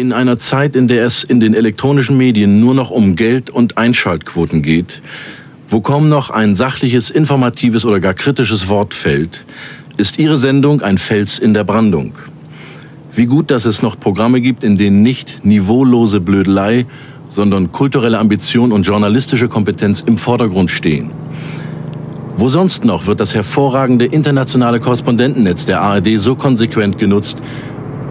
In einer Zeit, in der es in den elektronischen Medien nur noch um Geld und Einschaltquoten geht, wo kaum noch ein sachliches, informatives oder gar kritisches Wort fällt, ist Ihre Sendung ein Fels in der Brandung. Wie gut, dass es noch Programme gibt, in denen nicht niveaulose Blödelei, sondern kulturelle Ambition und journalistische Kompetenz im Vordergrund stehen. Wo sonst noch wird das hervorragende internationale Korrespondentennetz der ARD so konsequent genutzt,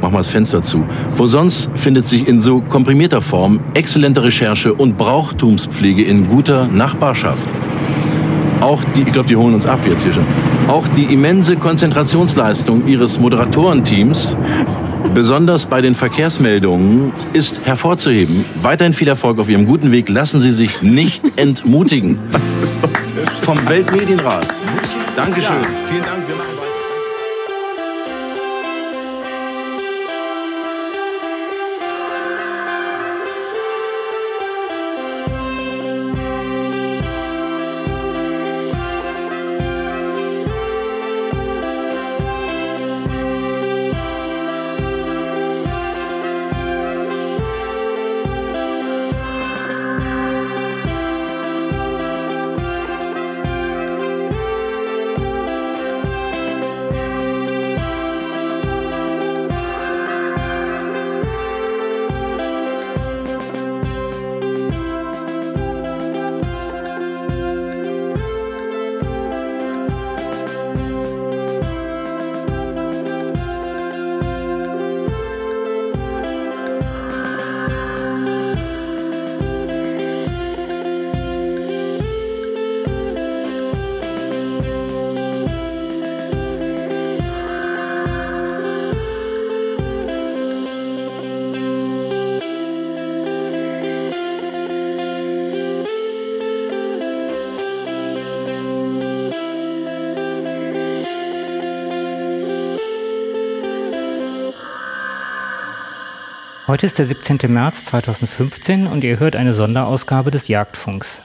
mach mal das Fenster zu. Wo sonst findet sich in so komprimierter Form exzellente Recherche und Brauchtumspflege in guter Nachbarschaft. Auch die, ich glaube, die holen uns ab jetzt hier schon. Auch die immense Konzentrationsleistung ihres Moderatorenteams, besonders bei den Verkehrsmeldungen, ist hervorzuheben. Weiterhin viel Erfolg auf Ihrem guten Weg. Lassen Sie sich nicht entmutigen. Was ist das? Vom Weltmedienrat. Dankeschön. Vielen Dank. Heute ist der 17. März 2015 und ihr hört eine Sonderausgabe des Jagdfunks.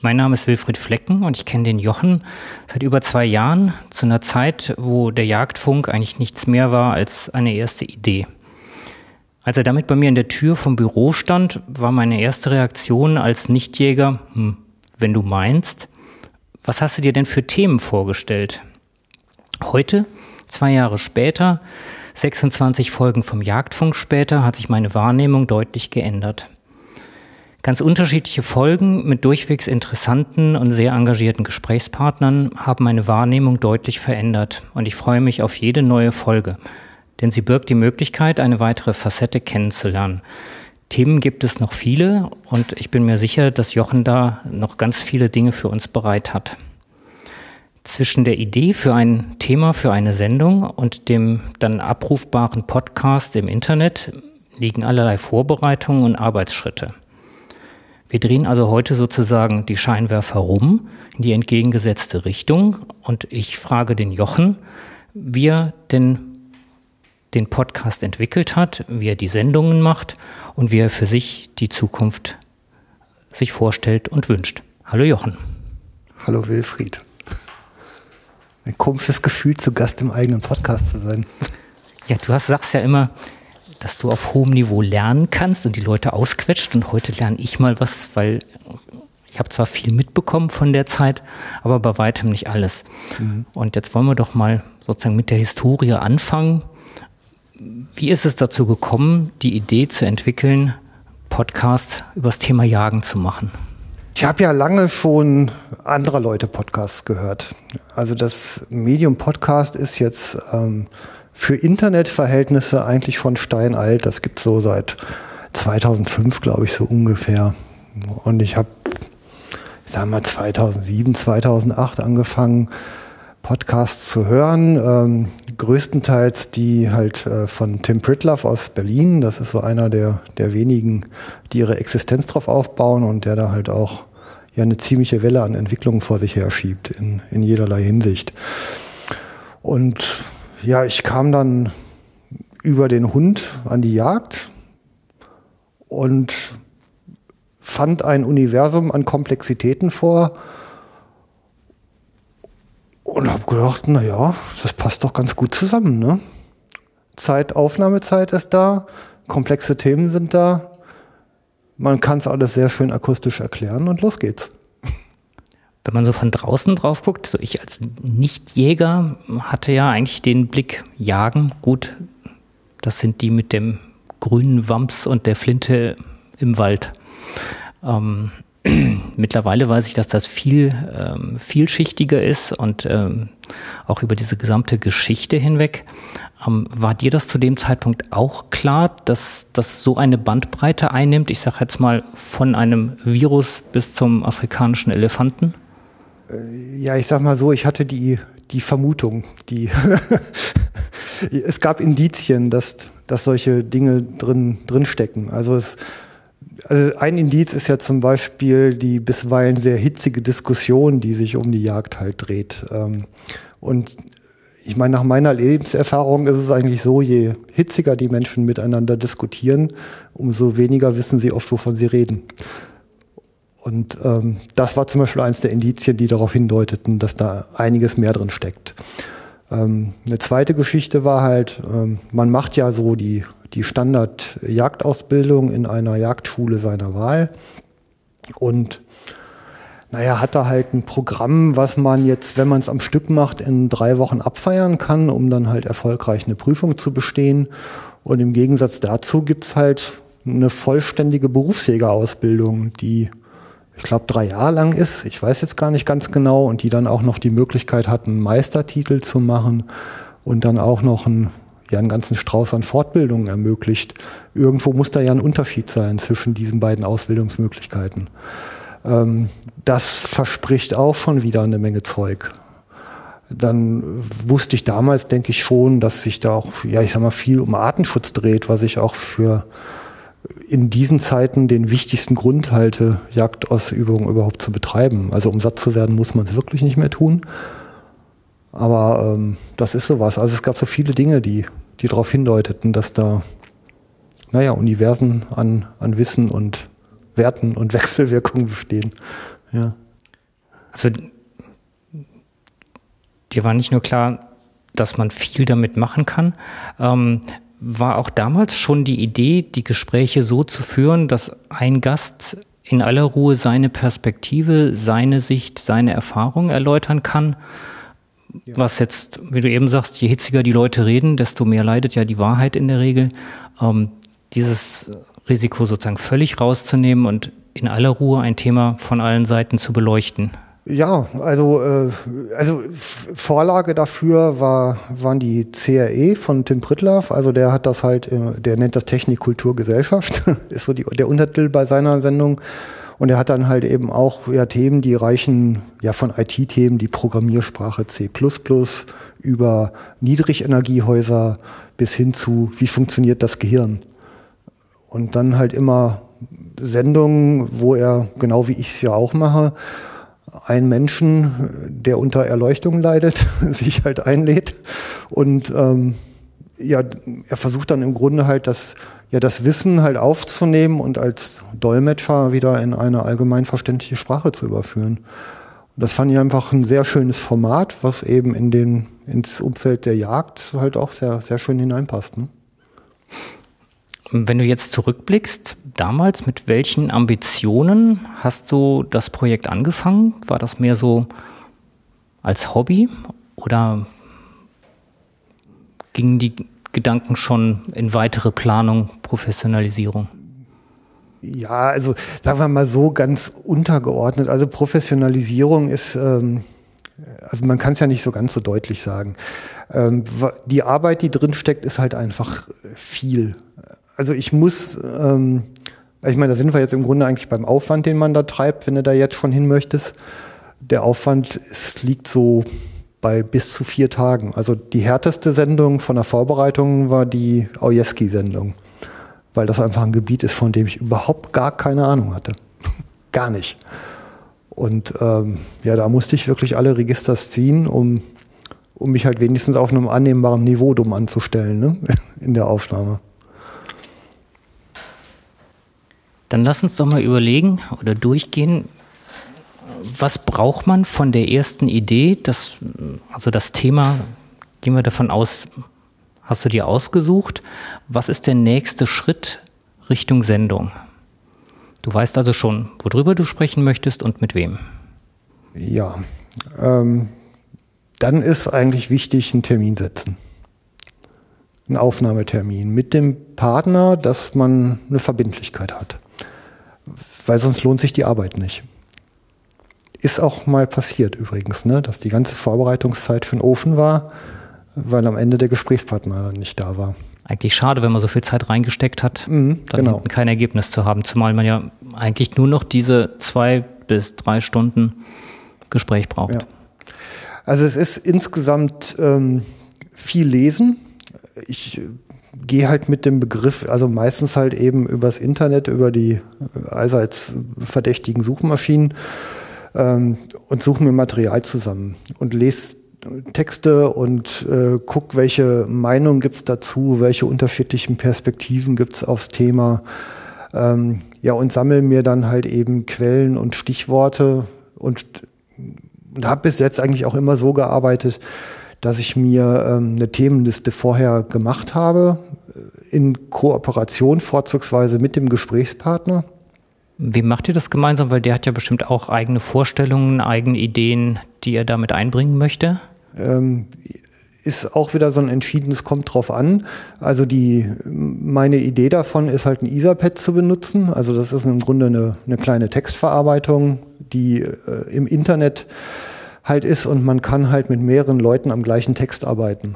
Mein Name ist Wilfried Flecken und ich kenne den Jochen seit über zwei Jahren, zu einer Zeit, wo der Jagdfunk eigentlich nichts mehr war als eine erste Idee. Als er damit bei mir in der Tür vom Büro stand, war meine erste Reaktion als Nichtjäger, hm, wenn du meinst, was hast du dir denn für Themen vorgestellt? Heute, zwei Jahre später, 26 Folgen vom Jagdfunk später hat sich meine Wahrnehmung deutlich geändert. Ganz unterschiedliche Folgen mit durchwegs interessanten und sehr engagierten Gesprächspartnern haben meine Wahrnehmung deutlich verändert und ich freue mich auf jede neue Folge, denn sie birgt die Möglichkeit, eine weitere Facette kennenzulernen. Themen gibt es noch viele und ich bin mir sicher, dass Jochen da noch ganz viele Dinge für uns bereit hat zwischen der Idee für ein Thema, für eine Sendung und dem dann abrufbaren Podcast im Internet liegen allerlei Vorbereitungen und Arbeitsschritte. Wir drehen also heute sozusagen die Scheinwerfer rum in die entgegengesetzte Richtung und ich frage den Jochen, wie er denn den Podcast entwickelt hat, wie er die Sendungen macht und wie er für sich die Zukunft sich vorstellt und wünscht. Hallo Jochen. Hallo Wilfried ein komisches Gefühl, zu Gast im eigenen Podcast zu sein. Ja, du hast, sagst ja immer, dass du auf hohem Niveau lernen kannst und die Leute ausquetscht. Und heute lerne ich mal was, weil ich habe zwar viel mitbekommen von der Zeit, aber bei weitem nicht alles. Mhm. Und jetzt wollen wir doch mal sozusagen mit der Historie anfangen. Wie ist es dazu gekommen, die Idee zu entwickeln, Podcast über das Thema Jagen zu machen? Ich habe ja lange schon anderer Leute Podcasts gehört. Also das Medium Podcast ist jetzt ähm, für Internetverhältnisse eigentlich schon steinalt. Das gibt so seit 2005, glaube ich, so ungefähr. Und ich habe, ich sag mal, 2007, 2008 angefangen, Podcasts zu hören. Ähm, größtenteils die halt äh, von Tim Pritloff aus Berlin. Das ist so einer der, der wenigen, die ihre Existenz drauf aufbauen und der da halt auch ja eine ziemliche Welle an Entwicklungen vor sich her schiebt in, in jederlei Hinsicht. Und ja, ich kam dann über den Hund an die Jagd und fand ein Universum an Komplexitäten vor und habe gedacht, na ja, das passt doch ganz gut zusammen. Ne? Zeit, Aufnahmezeit ist da, komplexe Themen sind da. Man kann es alles sehr schön akustisch erklären und los geht's. Wenn man so von draußen drauf guckt, so ich als Nichtjäger hatte ja eigentlich den Blick jagen. Gut, das sind die mit dem grünen Wams und der Flinte im Wald. Ähm, mittlerweile weiß ich, dass das viel ähm, vielschichtiger ist und ähm, auch über diese gesamte Geschichte hinweg. Ähm, war dir das zu dem Zeitpunkt auch klar, dass das so eine Bandbreite einnimmt? Ich sage jetzt mal von einem Virus bis zum afrikanischen Elefanten? Äh, ja, ich sag mal so, ich hatte die, die Vermutung, die es gab Indizien, dass, dass solche Dinge drin, drin stecken. Also es, also ein Indiz ist ja zum Beispiel die bisweilen sehr hitzige Diskussion, die sich um die Jagd halt dreht. Ähm, und ich meine, nach meiner Lebenserfahrung ist es eigentlich so, je hitziger die Menschen miteinander diskutieren, umso weniger wissen sie oft, wovon sie reden. Und ähm, das war zum Beispiel eines der Indizien, die darauf hindeuteten, dass da einiges mehr drin steckt. Ähm, eine zweite Geschichte war halt, ähm, man macht ja so die, die Standard-Jagdausbildung in einer Jagdschule seiner Wahl. Und naja, hat da halt ein Programm, was man jetzt, wenn man es am Stück macht, in drei Wochen abfeiern kann, um dann halt erfolgreich eine Prüfung zu bestehen. Und im Gegensatz dazu gibt's halt eine vollständige Berufsjägerausbildung, die ich glaube, drei Jahre lang ist. Ich weiß jetzt gar nicht ganz genau. Und die dann auch noch die Möglichkeit hatten, einen Meistertitel zu machen und dann auch noch einen, ja, einen ganzen Strauß an Fortbildungen ermöglicht. Irgendwo muss da ja ein Unterschied sein zwischen diesen beiden Ausbildungsmöglichkeiten. Ähm, das verspricht auch schon wieder eine Menge Zeug. Dann wusste ich damals, denke ich schon, dass sich da auch, ja, ich sag mal, viel um Artenschutz dreht, was ich auch für in diesen Zeiten den wichtigsten Grund halte, Jagdausübung überhaupt zu betreiben. Also um satt zu werden, muss man es wirklich nicht mehr tun. Aber ähm, das ist sowas. Also es gab so viele Dinge, die, die darauf hindeuteten, dass da, naja, Universen an, an Wissen und Werten und Wechselwirkungen bestehen. Ja. Also dir war nicht nur klar, dass man viel damit machen kann. Ähm, war auch damals schon die Idee, die Gespräche so zu führen, dass ein Gast in aller Ruhe seine Perspektive, seine Sicht, seine Erfahrung erläutern kann. Ja. Was jetzt, wie du eben sagst, je hitziger die Leute reden, desto mehr leidet ja die Wahrheit in der Regel. Ähm, dieses Risiko sozusagen völlig rauszunehmen und in aller Ruhe ein Thema von allen Seiten zu beleuchten. Ja, also, äh, also Vorlage dafür war, waren die CRE von Tim Pritlaff. Also der hat das halt, äh, der nennt das Technik, Kultur, Gesellschaft, ist so die, der Untertitel bei seiner Sendung. Und er hat dann halt eben auch ja, Themen, die reichen ja von IT-Themen, die Programmiersprache C++ über Niedrigenergiehäuser bis hin zu, wie funktioniert das Gehirn. Und dann halt immer Sendungen, wo er, genau wie ich es ja auch mache, einen Menschen, der unter Erleuchtung leidet, sich halt einlädt und ähm, ja, er versucht dann im Grunde halt das, ja, das Wissen halt aufzunehmen und als Dolmetscher wieder in eine allgemeinverständliche Sprache zu überführen. Und das fand ich einfach ein sehr schönes Format, was eben in den, ins Umfeld der Jagd halt auch sehr, sehr schön hineinpasst. Ne? Wenn du jetzt zurückblickst, damals, mit welchen Ambitionen hast du das Projekt angefangen? War das mehr so als Hobby oder gingen die Gedanken schon in weitere Planung, Professionalisierung? Ja, also sagen wir mal so ganz untergeordnet. Also Professionalisierung ist, ähm, also man kann es ja nicht so ganz so deutlich sagen. Ähm, die Arbeit, die drin steckt, ist halt einfach viel. Also ich muss, ähm, ich meine, da sind wir jetzt im Grunde eigentlich beim Aufwand, den man da treibt, wenn du da jetzt schon hin möchtest. Der Aufwand ist, liegt so bei bis zu vier Tagen. Also die härteste Sendung von der Vorbereitung war die Aujeski-Sendung, weil das einfach ein Gebiet ist, von dem ich überhaupt gar keine Ahnung hatte. gar nicht. Und ähm, ja, da musste ich wirklich alle Registers ziehen, um, um mich halt wenigstens auf einem annehmbaren Niveau dumm anzustellen ne? in der Aufnahme. Dann lass uns doch mal überlegen oder durchgehen, was braucht man von der ersten Idee, das, also das Thema, gehen wir davon aus, hast du dir ausgesucht. Was ist der nächste Schritt Richtung Sendung? Du weißt also schon, worüber du sprechen möchtest und mit wem. Ja, ähm, dann ist eigentlich wichtig, einen Termin setzen. Einen Aufnahmetermin mit dem Partner, dass man eine Verbindlichkeit hat. Weil sonst lohnt sich die Arbeit nicht. Ist auch mal passiert übrigens, ne, dass die ganze Vorbereitungszeit für den Ofen war, weil am Ende der Gesprächspartner nicht da war. Eigentlich schade, wenn man so viel Zeit reingesteckt hat, Mhm, dann genau. kein Ergebnis zu haben, zumal man ja eigentlich nur noch diese zwei bis drei Stunden Gespräch braucht. Ja. Also es ist insgesamt ähm, viel Lesen. Ich gehe halt mit dem Begriff, also meistens halt eben übers Internet, über die äh, allseits verdächtigen Suchmaschinen ähm, und suche mir Material zusammen und lese Texte und äh, guck, welche Meinungen gibt's dazu, welche unterschiedlichen Perspektiven gibt's aufs Thema. Ähm, ja, und sammle mir dann halt eben Quellen und Stichworte und, und habe bis jetzt eigentlich auch immer so gearbeitet, dass ich mir ähm, eine Themenliste vorher gemacht habe, in Kooperation vorzugsweise mit dem Gesprächspartner. Wie macht ihr das gemeinsam? Weil der hat ja bestimmt auch eigene Vorstellungen, eigene Ideen, die er damit einbringen möchte. Ähm, ist auch wieder so ein entschiedenes kommt drauf an. Also die meine Idee davon ist halt ein Etherpad zu benutzen. Also das ist im Grunde eine, eine kleine Textverarbeitung, die äh, im Internet halt ist und man kann halt mit mehreren Leuten am gleichen Text arbeiten.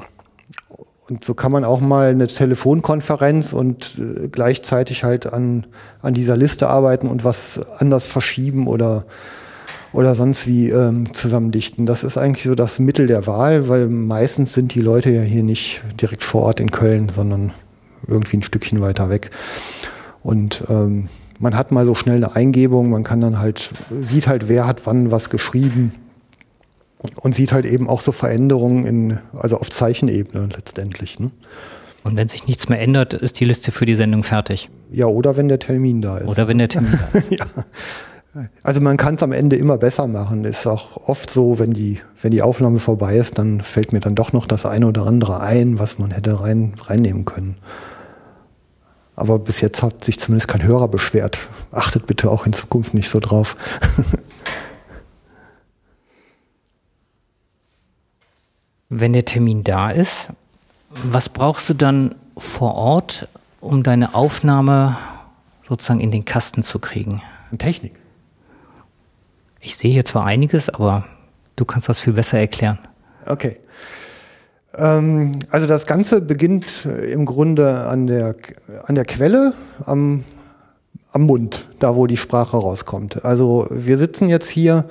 Und so kann man auch mal eine Telefonkonferenz und äh, gleichzeitig halt an, an dieser Liste arbeiten und was anders verschieben oder oder sonst wie ähm, zusammendichten. Das ist eigentlich so das Mittel der Wahl, weil meistens sind die Leute ja hier nicht direkt vor Ort in Köln, sondern irgendwie ein Stückchen weiter weg. Und ähm, man hat mal so schnell eine Eingebung, man kann dann halt, sieht halt, wer hat wann was geschrieben und sieht halt eben auch so Veränderungen in, also auf Zeichenebene letztendlich. Ne? Und wenn sich nichts mehr ändert, ist die Liste für die Sendung fertig. Ja, oder wenn der Termin da ist. Oder wenn der Termin da ist. ja. Also man kann es am Ende immer besser machen. Ist auch oft so, wenn die, wenn die Aufnahme vorbei ist, dann fällt mir dann doch noch das eine oder andere ein, was man hätte rein, reinnehmen können. Aber bis jetzt hat sich zumindest kein Hörer beschwert. Achtet bitte auch in Zukunft nicht so drauf. Wenn der Termin da ist, was brauchst du dann vor Ort, um deine Aufnahme sozusagen in den Kasten zu kriegen? Technik. Ich sehe hier zwar einiges, aber du kannst das viel besser erklären. Okay. Ähm, also das Ganze beginnt äh, im Grunde an der, an der Quelle, am, am Mund, da wo die Sprache rauskommt. Also wir sitzen jetzt hier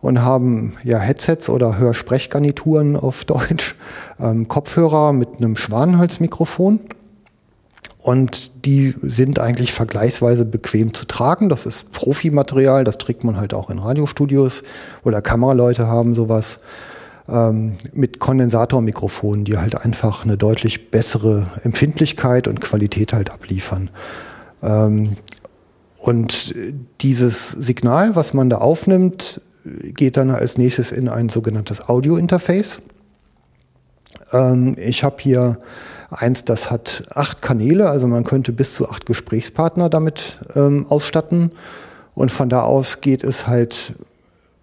und haben ja Headsets oder Hörsprechgarnituren auf Deutsch, ähm, Kopfhörer mit einem Schwanenhalsmikrofon. Und die sind eigentlich vergleichsweise bequem zu tragen. Das ist Profimaterial, das trägt man halt auch in Radiostudios oder Kameraleute haben sowas ähm, mit Kondensatormikrofonen, die halt einfach eine deutlich bessere Empfindlichkeit und Qualität halt abliefern. Ähm, und dieses Signal, was man da aufnimmt, geht dann als nächstes in ein sogenanntes Audio-Interface. Ähm, ich habe hier eins, das hat acht Kanäle, also man könnte bis zu acht Gesprächspartner damit ähm, ausstatten. Und von da aus geht es halt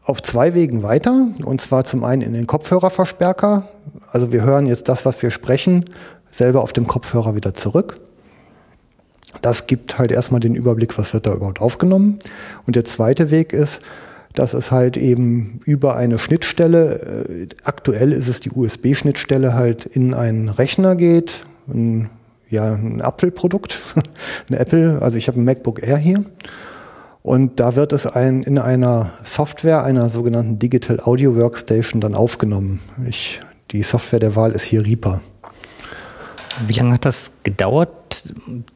auf zwei Wegen weiter. Und zwar zum einen in den Kopfhörerverstärker. Also wir hören jetzt das, was wir sprechen, selber auf dem Kopfhörer wieder zurück. Das gibt halt erstmal den Überblick, was wird da überhaupt aufgenommen. Und der zweite Weg ist, dass es halt eben über eine Schnittstelle, äh, aktuell ist es die USB-Schnittstelle, halt in einen Rechner geht, ein, ja, ein Apfelprodukt, ein Apple, also ich habe ein MacBook Air hier. Und da wird es ein, in einer Software, einer sogenannten Digital Audio Workstation dann aufgenommen. Ich, die Software der Wahl ist hier Reaper. Wie lange hat das gedauert,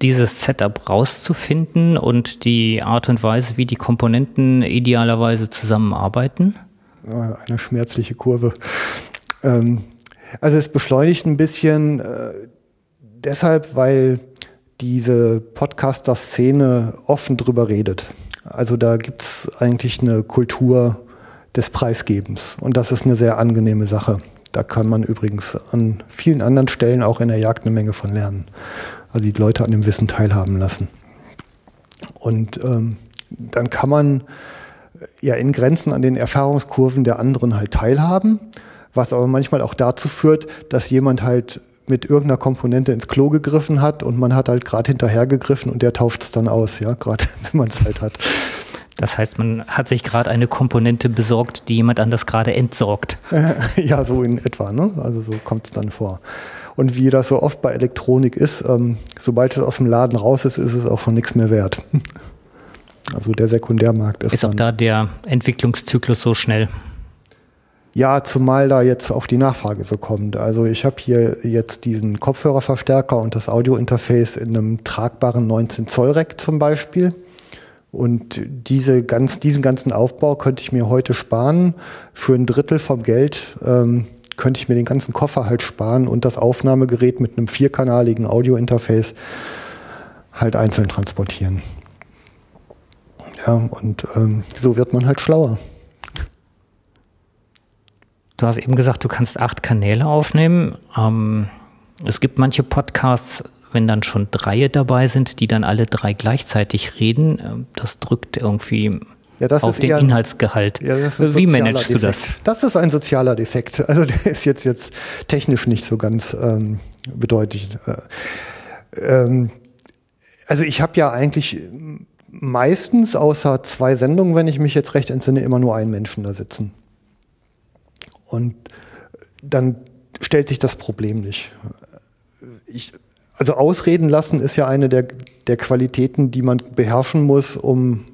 dieses Setup rauszufinden und die Art und Weise, wie die Komponenten idealerweise zusammenarbeiten? Eine schmerzliche Kurve. Ähm, also es beschleunigt ein bisschen äh, deshalb, weil diese Podcaster-Szene offen drüber redet. Also da gibt es eigentlich eine Kultur des Preisgebens und das ist eine sehr angenehme Sache. Da kann man übrigens an vielen anderen Stellen auch in der Jagd eine Menge von lernen. Also die Leute an dem Wissen teilhaben lassen. Und ähm, dann kann man ja in Grenzen an den Erfahrungskurven der anderen halt teilhaben, was aber manchmal auch dazu führt, dass jemand halt mit irgendeiner Komponente ins Klo gegriffen hat und man hat halt gerade hinterher gegriffen und der tauscht es dann aus, ja, gerade wenn man es halt hat. Das heißt, man hat sich gerade eine Komponente besorgt, die jemand anders gerade entsorgt. ja, so in etwa, ne? Also so kommt es dann vor. Und wie das so oft bei Elektronik ist, ähm, sobald es aus dem Laden raus ist, ist es auch schon nichts mehr wert. Also der Sekundärmarkt ist. Ist auch da der Entwicklungszyklus so schnell? Ja, zumal da jetzt auch die Nachfrage so kommt. Also ich habe hier jetzt diesen Kopfhörerverstärker und das Audiointerface in einem tragbaren 19 Zoll Rack zum Beispiel. Und diese ganz, diesen ganzen Aufbau könnte ich mir heute sparen. Für ein Drittel vom Geld ähm, könnte ich mir den ganzen Koffer halt sparen und das Aufnahmegerät mit einem vierkanaligen Audiointerface halt einzeln transportieren. Ja, und ähm, so wird man halt schlauer. Du hast eben gesagt, du kannst acht Kanäle aufnehmen. Ähm, es gibt manche Podcasts, wenn dann schon drei dabei sind, die dann alle drei gleichzeitig reden. Ähm, das drückt irgendwie ja, auf den Inhaltsgehalt. Ja, Wie managst Defekt. du das? Das ist ein sozialer Defekt. Also der ist jetzt, jetzt technisch nicht so ganz ähm, bedeutend. Äh, ähm, also ich habe ja eigentlich meistens außer zwei Sendungen, wenn ich mich jetzt recht entsinne, immer nur einen Menschen da sitzen. Und dann stellt sich das Problem nicht. Ich, also ausreden lassen ist ja eine der, der Qualitäten, die man beherrschen muss, um,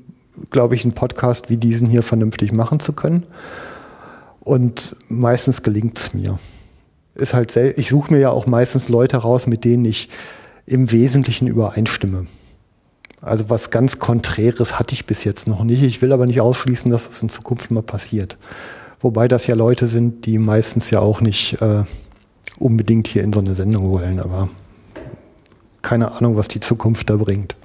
glaube ich, einen Podcast wie diesen hier vernünftig machen zu können. Und meistens gelingt es mir. Ist halt ich suche mir ja auch meistens Leute raus, mit denen ich im Wesentlichen übereinstimme. Also was ganz Konträres hatte ich bis jetzt noch nicht. Ich will aber nicht ausschließen, dass das in Zukunft mal passiert. Wobei das ja Leute sind, die meistens ja auch nicht äh, unbedingt hier in so eine Sendung wollen, aber keine Ahnung, was die Zukunft da bringt.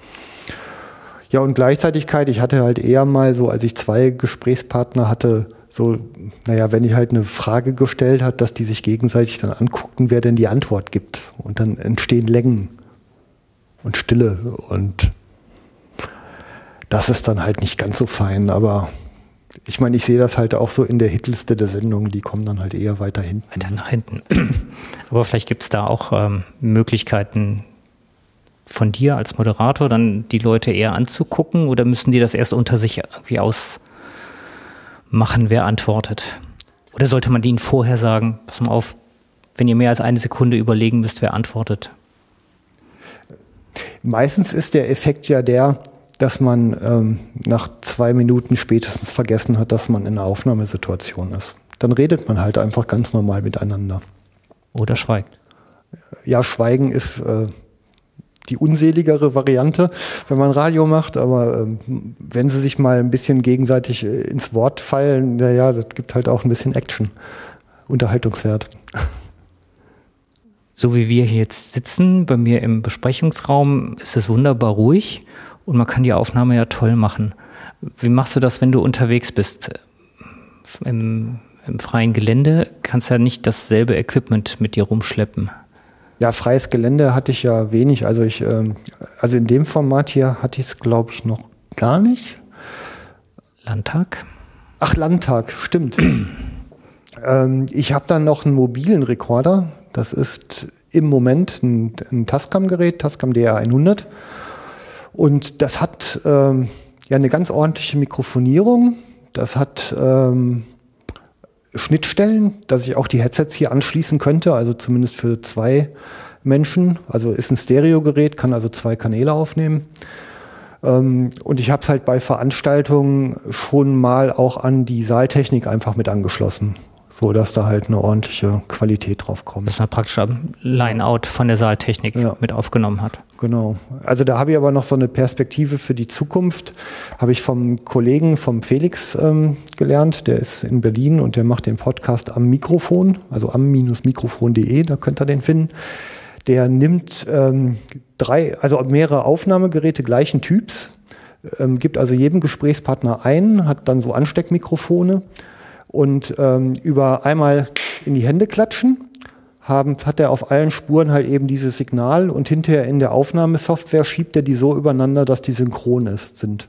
Ja, und Gleichzeitigkeit, ich hatte halt eher mal so, als ich zwei Gesprächspartner hatte, so, naja, wenn ich halt eine Frage gestellt hat, dass die sich gegenseitig dann anguckten, wer denn die Antwort gibt. Und dann entstehen Längen und Stille und das ist dann halt nicht ganz so fein, aber ich meine, ich sehe das halt auch so in der Hitliste der Sendung, die kommen dann halt eher weiter hinten. Weiter nach hinten. Aber vielleicht gibt es da auch ähm, Möglichkeiten von dir als Moderator, dann die Leute eher anzugucken oder müssen die das erst unter sich irgendwie ausmachen, wer antwortet? Oder sollte man ihnen vorher sagen, pass mal auf, wenn ihr mehr als eine Sekunde überlegen müsst, wer antwortet? Meistens ist der Effekt ja der, dass man ähm, nach zwei Minuten spätestens vergessen hat, dass man in einer Aufnahmesituation ist. Dann redet man halt einfach ganz normal miteinander. Oder schweigt. Ja, Schweigen ist äh, die unseligere Variante, wenn man Radio macht, aber ähm, wenn sie sich mal ein bisschen gegenseitig äh, ins Wort fallen, naja, das gibt halt auch ein bisschen Action, Unterhaltungswert. So wie wir hier jetzt sitzen, bei mir im Besprechungsraum, ist es wunderbar ruhig und man kann die Aufnahme ja toll machen. Wie machst du das, wenn du unterwegs bist? Im, im freien Gelände kannst du ja nicht dasselbe Equipment mit dir rumschleppen. Ja, freies Gelände hatte ich ja wenig. Also ich, ähm, also in dem Format hier hatte ich es, glaube ich, noch gar nicht. Landtag? Ach, Landtag, stimmt. ähm, ich habe dann noch einen mobilen Rekorder. Das ist im Moment ein, ein Tascam-Gerät, Tascam DR100. Und das hat ähm, ja eine ganz ordentliche Mikrofonierung. Das hat ähm, Schnittstellen, dass ich auch die Headsets hier anschließen könnte, also zumindest für zwei Menschen. Also ist ein Stereogerät, kann also zwei Kanäle aufnehmen. Ähm, und ich habe es halt bei Veranstaltungen schon mal auch an die Saaltechnik einfach mit angeschlossen so dass da halt eine ordentliche Qualität drauf kommt. Dass man praktisch ein Line-Out von der Saaltechnik ja. mit aufgenommen hat. Genau. Also da habe ich aber noch so eine Perspektive für die Zukunft. Habe ich vom Kollegen, vom Felix ähm, gelernt. Der ist in Berlin und der macht den Podcast am Mikrofon, also am-mikrofon.de, da könnt ihr den finden. Der nimmt ähm, drei, also mehrere Aufnahmegeräte gleichen Typs, ähm, gibt also jedem Gesprächspartner einen, hat dann so Ansteckmikrofone und ähm, über einmal in die Hände klatschen, haben, hat er auf allen Spuren halt eben dieses Signal und hinterher in der Aufnahmesoftware schiebt er die so übereinander, dass die synchron ist, sind.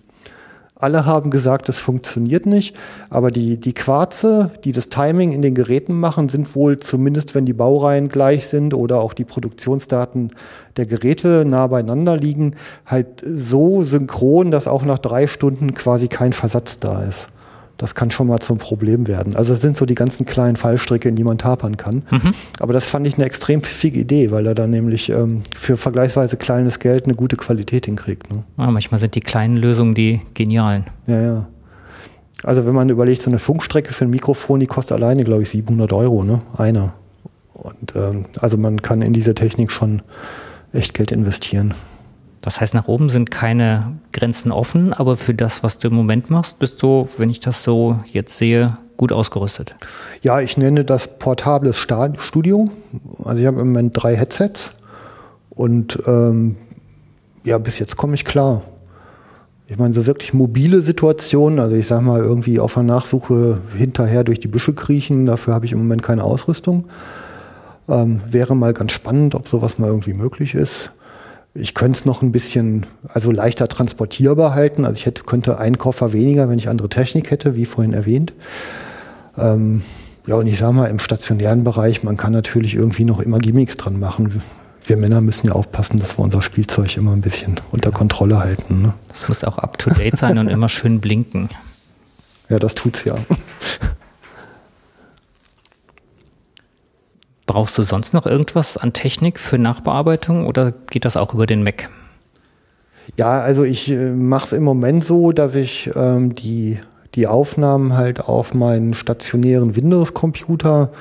Alle haben gesagt, es funktioniert nicht, aber die, die Quarze, die das Timing in den Geräten machen, sind wohl zumindest, wenn die Baureihen gleich sind oder auch die Produktionsdaten der Geräte nah beieinander liegen, halt so synchron, dass auch nach drei Stunden quasi kein Versatz da ist. Das kann schon mal zum Problem werden. Also es sind so die ganzen kleinen Fallstricke, in die man tapern kann. Mhm. Aber das fand ich eine extrem pfiffige Idee, weil er dann nämlich ähm, für vergleichsweise kleines Geld eine gute Qualität hinkriegt. Ne? Ja, manchmal sind die kleinen Lösungen die genialen. Ja, ja. Also wenn man überlegt, so eine Funkstrecke für ein Mikrofon, die kostet alleine, glaube ich, 700 Euro, ne? Einer. Und ähm, also man kann in diese Technik schon echt Geld investieren. Das heißt, nach oben sind keine Grenzen offen, aber für das, was du im Moment machst, bist du, wenn ich das so jetzt sehe, gut ausgerüstet. Ja, ich nenne das portables Studio. Also ich habe im Moment drei Headsets und ähm, ja, bis jetzt komme ich klar. Ich meine, so wirklich mobile Situationen, also ich sage mal irgendwie auf der Nachsuche hinterher durch die Büsche kriechen, dafür habe ich im Moment keine Ausrüstung. Ähm, wäre mal ganz spannend, ob sowas mal irgendwie möglich ist. Ich könnte es noch ein bisschen, also leichter transportierbar halten. Also ich hätte, könnte einen Koffer weniger, wenn ich andere Technik hätte, wie vorhin erwähnt. Ähm, ja, und ich sage mal, im stationären Bereich, man kann natürlich irgendwie noch immer Gimmicks dran machen. Wir Männer müssen ja aufpassen, dass wir unser Spielzeug immer ein bisschen unter Kontrolle halten. Ne? Das muss auch up-to-date sein und immer schön blinken. Ja, das tut's ja. Brauchst du sonst noch irgendwas an Technik für Nachbearbeitung oder geht das auch über den Mac? Ja, also ich äh, mache es im Moment so, dass ich ähm, die, die Aufnahmen halt auf meinen stationären Windows-Computer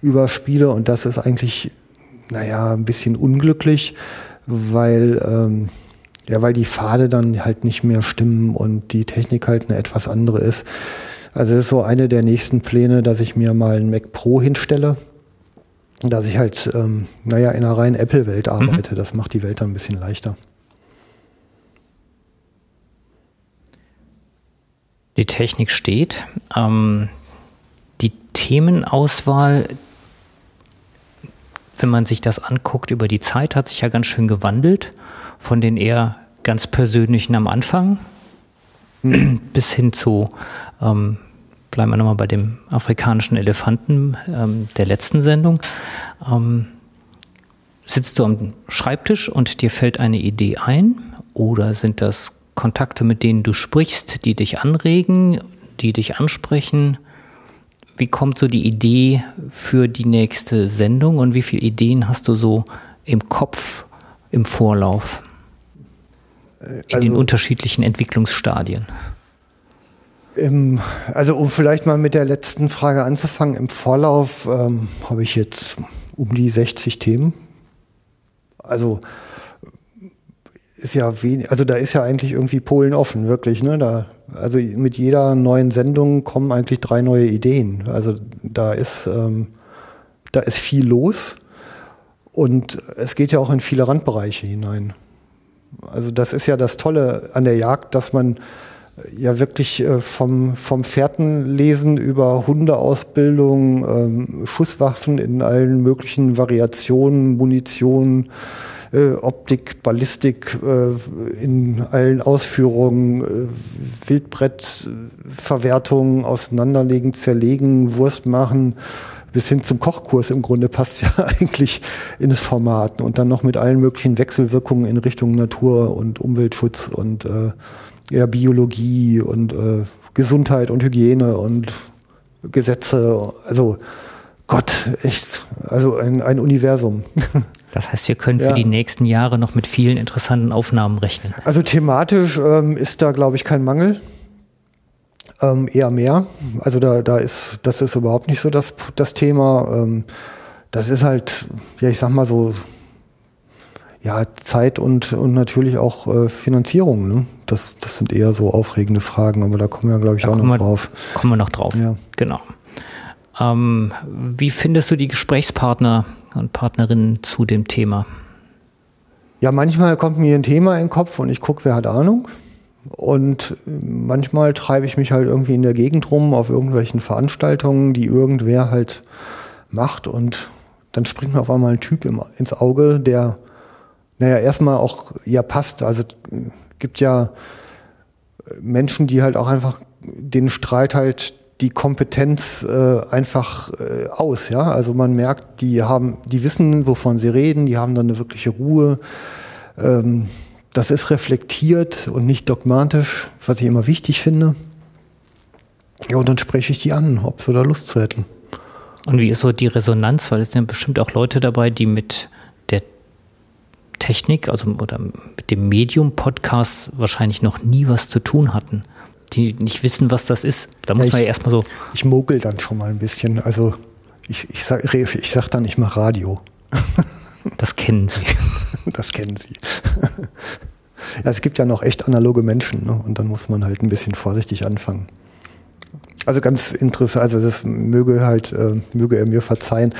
überspiele und das ist eigentlich, naja, ein bisschen unglücklich, weil, ähm, ja, weil die Pfade dann halt nicht mehr stimmen und die Technik halt eine etwas andere ist. Also das ist so eine der nächsten Pläne, dass ich mir mal einen Mac Pro hinstelle dass ich halt, ähm, naja, in einer reinen Apple-Welt mhm. arbeite. Mhm. Das macht die Welt dann ein bisschen leichter. Die Technik steht. Ähm, die Themenauswahl, wenn man sich das anguckt über die Zeit, hat sich ja ganz schön gewandelt. Von den eher ganz persönlichen am Anfang mhm. bis hin zu ähm, bleiben wir nochmal bei dem afrikanischen Elefanten ähm, der letzten Sendung. Ähm, sitzt du am Schreibtisch und dir fällt eine Idee ein? Oder sind das Kontakte, mit denen du sprichst, die dich anregen, die dich ansprechen? Wie kommt so die Idee für die nächste Sendung und wie viele Ideen hast du so im Kopf im Vorlauf? In also, den unterschiedlichen Entwicklungsstadien? Im, also um vielleicht mal mit der letzten Frage anzufangen, im Vorlauf ähm, habe ich jetzt um die 60 Themen. Also ist ja wenig, also da ist ja eigentlich irgendwie Polen offen, wirklich. Ne? Da, also mit jeder neuen Sendung kommen eigentlich drei neue Ideen. Also da ist, ähm, da ist viel los und es geht ja auch in viele Randbereiche hinein. Also das ist ja das Tolle an der Jagd, dass man ja wirklich äh, vom, vom Fährtenlesen über Hundeausbildung, ähm, Schusswaffen in allen möglichen Variationen, Munition, äh, Optik, Ballistik äh, in allen Ausführungen, Wildbrettverwertung, Auseinanderlegen, Zerlegen, Wurst machen, bis hin zum Kochkurs im Grunde passt ja eigentlich in das Format. Und dann noch mit allen möglichen Wechselwirkungen in Richtung Natur und Umweltschutz und äh, ja, Biologie und äh, Gesundheit und Hygiene und Gesetze. Also Gott, echt, also ein, ein Universum. Das heißt, wir können für ja. die nächsten Jahre noch mit vielen interessanten Aufnahmen rechnen. Also thematisch ähm, ist da, glaube ich, kein Mangel. Ähm, eher mehr. Also da, da ist, das ist überhaupt nicht so das, das Thema. Ähm, das ist halt, ja, ich sag mal so, ja, Zeit und, und natürlich auch äh, Finanzierung. Ne? Das, das sind eher so aufregende Fragen, aber da kommen wir, glaube ich, da auch noch wir, drauf. Kommen wir noch drauf, ja. genau. Ähm, wie findest du die Gesprächspartner und Partnerinnen zu dem Thema? Ja, manchmal kommt mir ein Thema in den Kopf und ich gucke, wer hat Ahnung. Und manchmal treibe ich mich halt irgendwie in der Gegend rum auf irgendwelchen Veranstaltungen, die irgendwer halt macht und dann springt mir auf einmal ein Typ ins Auge, der, naja, erstmal auch ja passt. Also gibt ja Menschen, die halt auch einfach, den strahlt halt die Kompetenz äh, einfach äh, aus, ja. Also man merkt, die haben, die wissen, wovon sie reden, die haben dann eine wirkliche Ruhe. Ähm, das ist reflektiert und nicht dogmatisch, was ich immer wichtig finde. Ja, und dann spreche ich die an, ob sie da Lust zu hätten. Und wie ist so die Resonanz? Weil es sind bestimmt auch Leute dabei, die mit Technik, also oder mit dem Medium-Podcast wahrscheinlich noch nie was zu tun hatten. Die nicht wissen, was das ist. Da muss ja, man ja erstmal so. Ich mogel dann schon mal ein bisschen. Also ich, ich sag, ich sag dann, ich mache Radio. Das kennen Sie. Das kennen Sie. Ja, es gibt ja noch echt analoge Menschen ne? und dann muss man halt ein bisschen vorsichtig anfangen. Also ganz interessant, also das möge halt, äh, möge er mir verzeihen.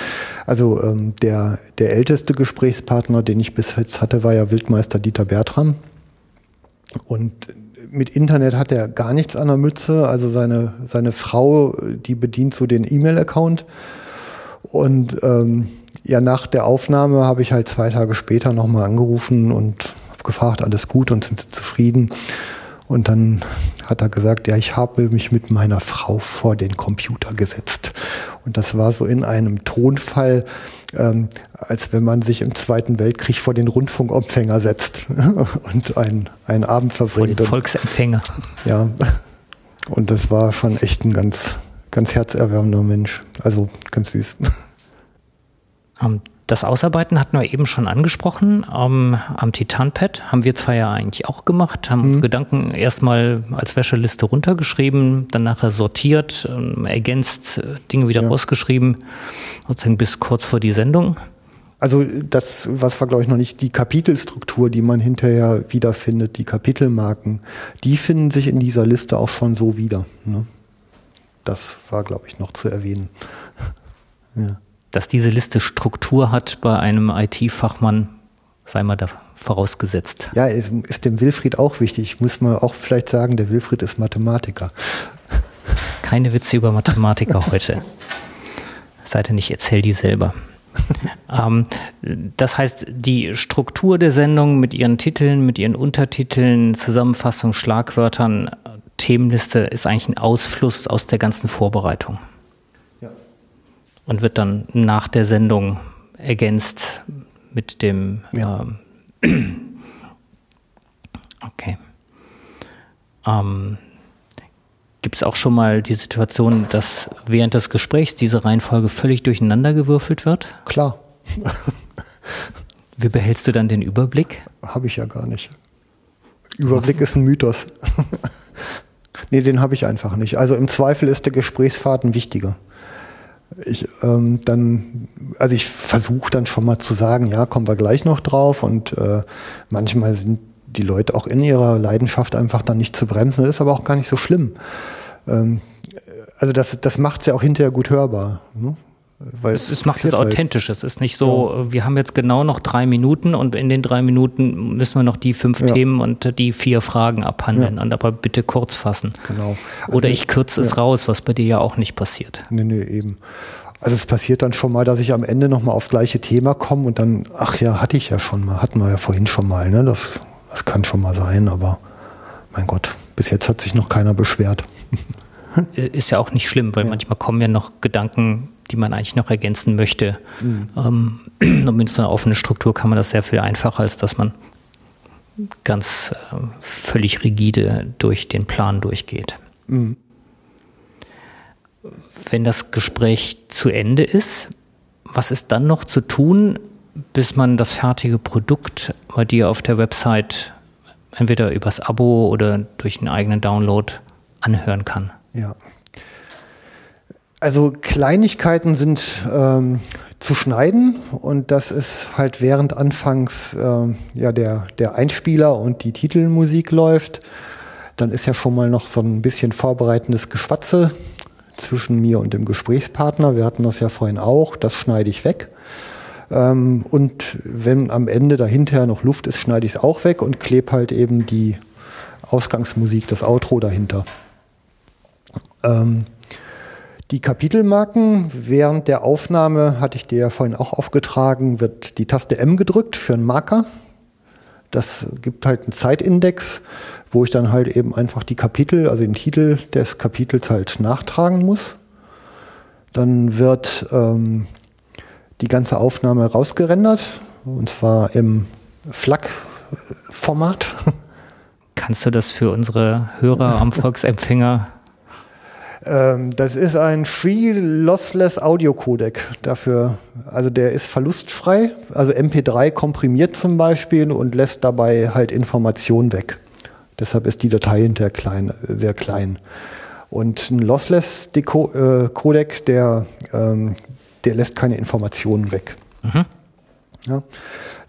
Also ähm, der, der älteste Gesprächspartner, den ich bis jetzt hatte, war ja Wildmeister Dieter Bertram. Und mit Internet hat er gar nichts an der Mütze. Also seine, seine Frau, die bedient so den E-Mail-Account. Und ähm, ja, nach der Aufnahme habe ich halt zwei Tage später nochmal angerufen und gefragt, alles gut und sind sie zufrieden? Und dann hat er gesagt, ja, ich habe mich mit meiner Frau vor den Computer gesetzt. Und das war so in einem Tonfall, ähm, als wenn man sich im Zweiten Weltkrieg vor den Rundfunkempfänger setzt und einen, einen Abend verbringt. Vor den Volksempfänger. Ja. Und das war schon echt ein ganz, ganz herzerwärmender Mensch. Also ganz süß. Um, das Ausarbeiten hatten wir eben schon angesprochen. Um, am Titanpad haben wir zwar ja eigentlich auch gemacht, haben mhm. uns Gedanken erstmal als Wäscheliste runtergeschrieben, dann nachher sortiert, ähm, ergänzt, äh, Dinge wieder ja. rausgeschrieben, sozusagen bis kurz vor die Sendung. Also das, was war, glaube ich, noch nicht die Kapitelstruktur, die man hinterher wiederfindet, die Kapitelmarken, die finden sich in dieser Liste auch schon so wieder. Ne? Das war, glaube ich, noch zu erwähnen. ja dass diese Liste Struktur hat bei einem IT-Fachmann, sei mal da vorausgesetzt. Ja, ist, ist dem Wilfried auch wichtig. Muss man auch vielleicht sagen, der Wilfried ist Mathematiker. Keine Witze über Mathematiker heute. Sei denn, ich erzähle die selber. ähm, das heißt, die Struktur der Sendung mit ihren Titeln, mit ihren Untertiteln, Zusammenfassung, Schlagwörtern, Themenliste ist eigentlich ein Ausfluss aus der ganzen Vorbereitung und wird dann nach der Sendung ergänzt mit dem. Ja. Ähm, okay. Ähm, Gibt es auch schon mal die Situation, dass während des Gesprächs diese Reihenfolge völlig durcheinandergewürfelt wird? Klar. Wie behältst du dann den Überblick? Habe ich ja gar nicht. Überblick Was? ist ein Mythos. nee, den habe ich einfach nicht. Also im Zweifel ist der Gesprächsfaden wichtiger ich ähm, dann, also ich versuche dann schon mal zu sagen, ja, kommen wir gleich noch drauf und äh, manchmal sind die Leute auch in ihrer Leidenschaft einfach dann nicht zu bremsen. Das ist aber auch gar nicht so schlimm. Ähm, also das, das macht es ja auch hinterher gut hörbar. Ne? Weil es, es macht es halt. authentisch. Es ist nicht so, ja. wir haben jetzt genau noch drei Minuten und in den drei Minuten müssen wir noch die fünf ja. Themen und die vier Fragen abhandeln. Ja. Und aber bitte kurz fassen. Genau. Also Oder ich kürze es raus, was bei dir ja auch nicht passiert. Nee, nee, eben. Also es passiert dann schon mal, dass ich am Ende nochmal aufs gleiche Thema komme und dann, ach ja, hatte ich ja schon mal, hatten wir ja vorhin schon mal, ne? Das, das kann schon mal sein, aber mein Gott, bis jetzt hat sich noch keiner beschwert. Ist ja auch nicht schlimm, weil manchmal kommen ja noch Gedanken, die man eigentlich noch ergänzen möchte. Mhm. Ähm, und mit so einer offenen Struktur kann man das sehr viel einfacher, als dass man ganz äh, völlig rigide durch den Plan durchgeht. Mhm. Wenn das Gespräch zu Ende ist, was ist dann noch zu tun, bis man das fertige Produkt bei dir auf der Website entweder übers Abo oder durch einen eigenen Download anhören kann? Ja, also Kleinigkeiten sind ähm, zu schneiden und das ist halt während anfangs äh, ja der, der Einspieler und die Titelmusik läuft. Dann ist ja schon mal noch so ein bisschen vorbereitendes Geschwatze zwischen mir und dem Gesprächspartner. Wir hatten das ja vorhin auch, das schneide ich weg. Ähm, und wenn am Ende dahinter noch Luft ist, schneide ich es auch weg und klebe halt eben die Ausgangsmusik, das Outro dahinter. Ähm, Die Kapitelmarken während der Aufnahme, hatte ich dir ja vorhin auch aufgetragen, wird die Taste M gedrückt für einen Marker. Das gibt halt einen Zeitindex, wo ich dann halt eben einfach die Kapitel, also den Titel des Kapitels halt nachtragen muss. Dann wird ähm, die ganze Aufnahme rausgerendert, und zwar im FLAC-Format. Kannst du das für unsere Hörer am Volksempfänger das ist ein Free Lossless Audio Codec dafür. Also der ist verlustfrei, also MP3 komprimiert zum Beispiel und lässt dabei halt Informationen weg. Deshalb ist die Datei hinterher klein, sehr klein. Und ein Lossless äh, Codec, der, ähm, der lässt keine Informationen weg. Mhm. Ja.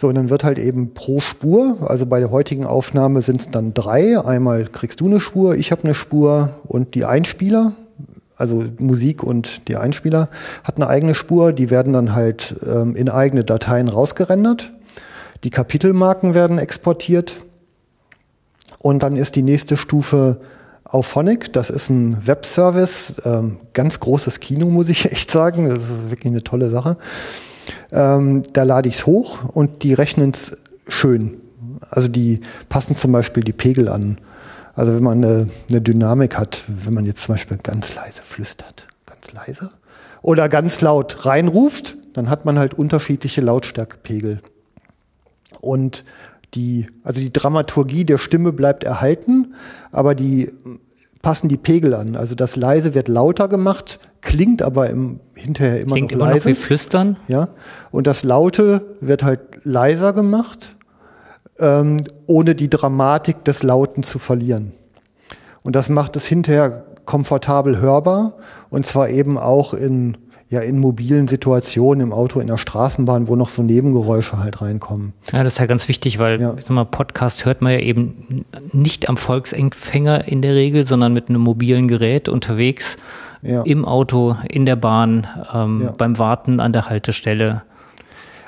So, und dann wird halt eben pro Spur, also bei der heutigen Aufnahme sind es dann drei. Einmal kriegst du eine Spur, ich habe eine Spur und die Einspieler, also Musik und die Einspieler, hat eine eigene Spur. Die werden dann halt ähm, in eigene Dateien rausgerendert. Die Kapitelmarken werden exportiert. Und dann ist die nächste Stufe Auphonic. Das ist ein Webservice, ähm, ganz großes Kino, muss ich echt sagen. Das ist wirklich eine tolle Sache. Ähm, da lade ich es hoch und die rechnen es schön. Also die passen zum Beispiel die Pegel an. Also wenn man eine, eine, Dynamik hat, wenn man jetzt zum Beispiel ganz leise flüstert, ganz leise, oder ganz laut reinruft, dann hat man halt unterschiedliche Lautstärkepegel. Und die, also die Dramaturgie der Stimme bleibt erhalten, aber die passen die Pegel an. Also das leise wird lauter gemacht, klingt aber im, hinterher immer klingt noch immer leise. Noch wie flüstern. Ja. Und das Laute wird halt leiser gemacht, ähm, ohne die Dramatik des Lauten zu verlieren. Und das macht es hinterher komfortabel hörbar und zwar eben auch in ja in mobilen Situationen im Auto, in der Straßenbahn, wo noch so Nebengeräusche halt reinkommen. Ja, das ist ja ganz wichtig, weil ja. mal, Podcast hört man ja eben nicht am Volksempfänger in der Regel, sondern mit einem mobilen Gerät unterwegs, ja. im Auto, in der Bahn, ähm, ja. beim Warten an der Haltestelle.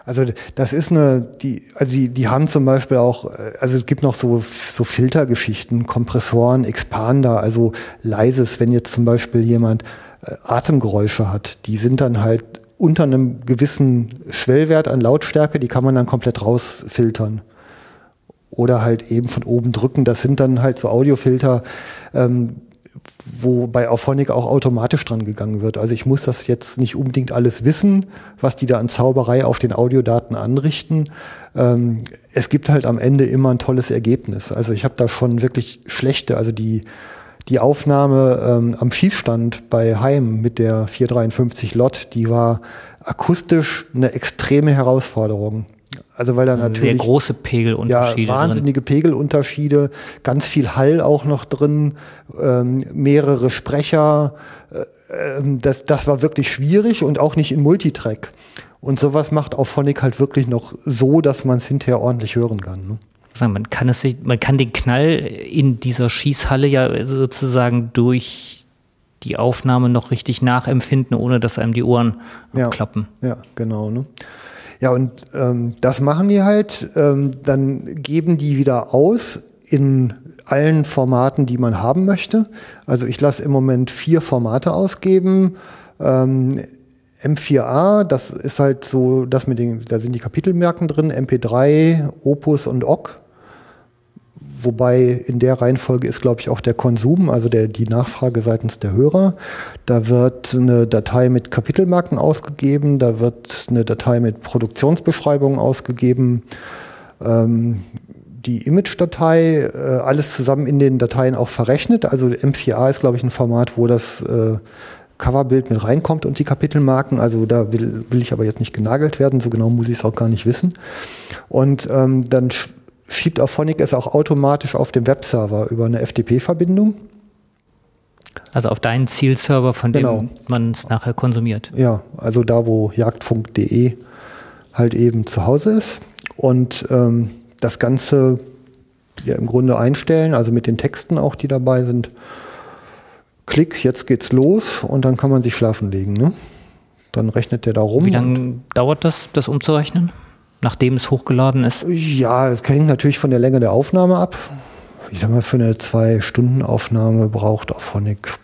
Also das ist eine, die, also die, die haben zum Beispiel auch, also es gibt noch so, so Filtergeschichten, Kompressoren, Expander, also leises, wenn jetzt zum Beispiel jemand äh, Atemgeräusche hat. Die sind dann halt unter einem gewissen Schwellwert an Lautstärke, die kann man dann komplett rausfiltern. Oder halt eben von oben drücken. Das sind dann halt so Audiofilter, ähm, wo bei Auphonic auch automatisch dran gegangen wird. Also ich muss das jetzt nicht unbedingt alles wissen, was die da an Zauberei auf den Audiodaten anrichten. Ähm, es gibt halt am Ende immer ein tolles Ergebnis. Also ich habe da schon wirklich schlechte, also die die Aufnahme ähm, am Schießstand bei Heim mit der 453 Lot, die war akustisch eine extreme Herausforderung. Also weil da natürlich sehr große Pegelunterschiede ja wahnsinnige drin. Pegelunterschiede, ganz viel Hall auch noch drin, ähm, mehrere Sprecher. Äh, ähm, das das war wirklich schwierig und auch nicht in Multitrack. Und sowas macht auch Phonic halt wirklich noch so, dass man es hinterher ordentlich hören kann. Ne? man kann es man kann den Knall in dieser Schießhalle ja sozusagen durch die Aufnahme noch richtig nachempfinden, ohne dass einem die Ohren ja, klappen. Ja, genau. Ne? Ja, und ähm, das machen die halt. Ähm, dann geben die wieder aus in allen Formaten, die man haben möchte. Also ich lasse im Moment vier Formate ausgeben. Ähm, M4A, das ist halt so, das mit den, da sind die Kapitelmerken drin, MP3, Opus und OGG. Wobei in der Reihenfolge ist, glaube ich, auch der Konsum, also der, die Nachfrage seitens der Hörer. Da wird eine Datei mit Kapitelmarken ausgegeben, da wird eine Datei mit Produktionsbeschreibungen ausgegeben, ähm, die Image-Datei, äh, alles zusammen in den Dateien auch verrechnet. Also M4A ist, glaube ich, ein Format, wo das äh, Coverbild mit reinkommt und die Kapitelmarken. Also da will, will ich aber jetzt nicht genagelt werden, so genau muss ich es auch gar nicht wissen. Und ähm, dann schiebt Auphonic es auch automatisch auf dem Webserver über eine FTP-Verbindung. Also auf deinen Zielserver, von dem genau. man es nachher konsumiert. Ja, also da, wo jagdfunk.de halt eben zu Hause ist. Und ähm, das Ganze ja im Grunde einstellen, also mit den Texten auch, die dabei sind. Klick, jetzt geht's los und dann kann man sich schlafen legen. Ne? Dann rechnet der da rum. Wie lange dauert das, das umzurechnen? Nachdem es hochgeladen ist? Ja, es hängt natürlich von der Länge der Aufnahme ab. Ich sag mal, für eine Zwei-Stunden-Aufnahme braucht Auphonic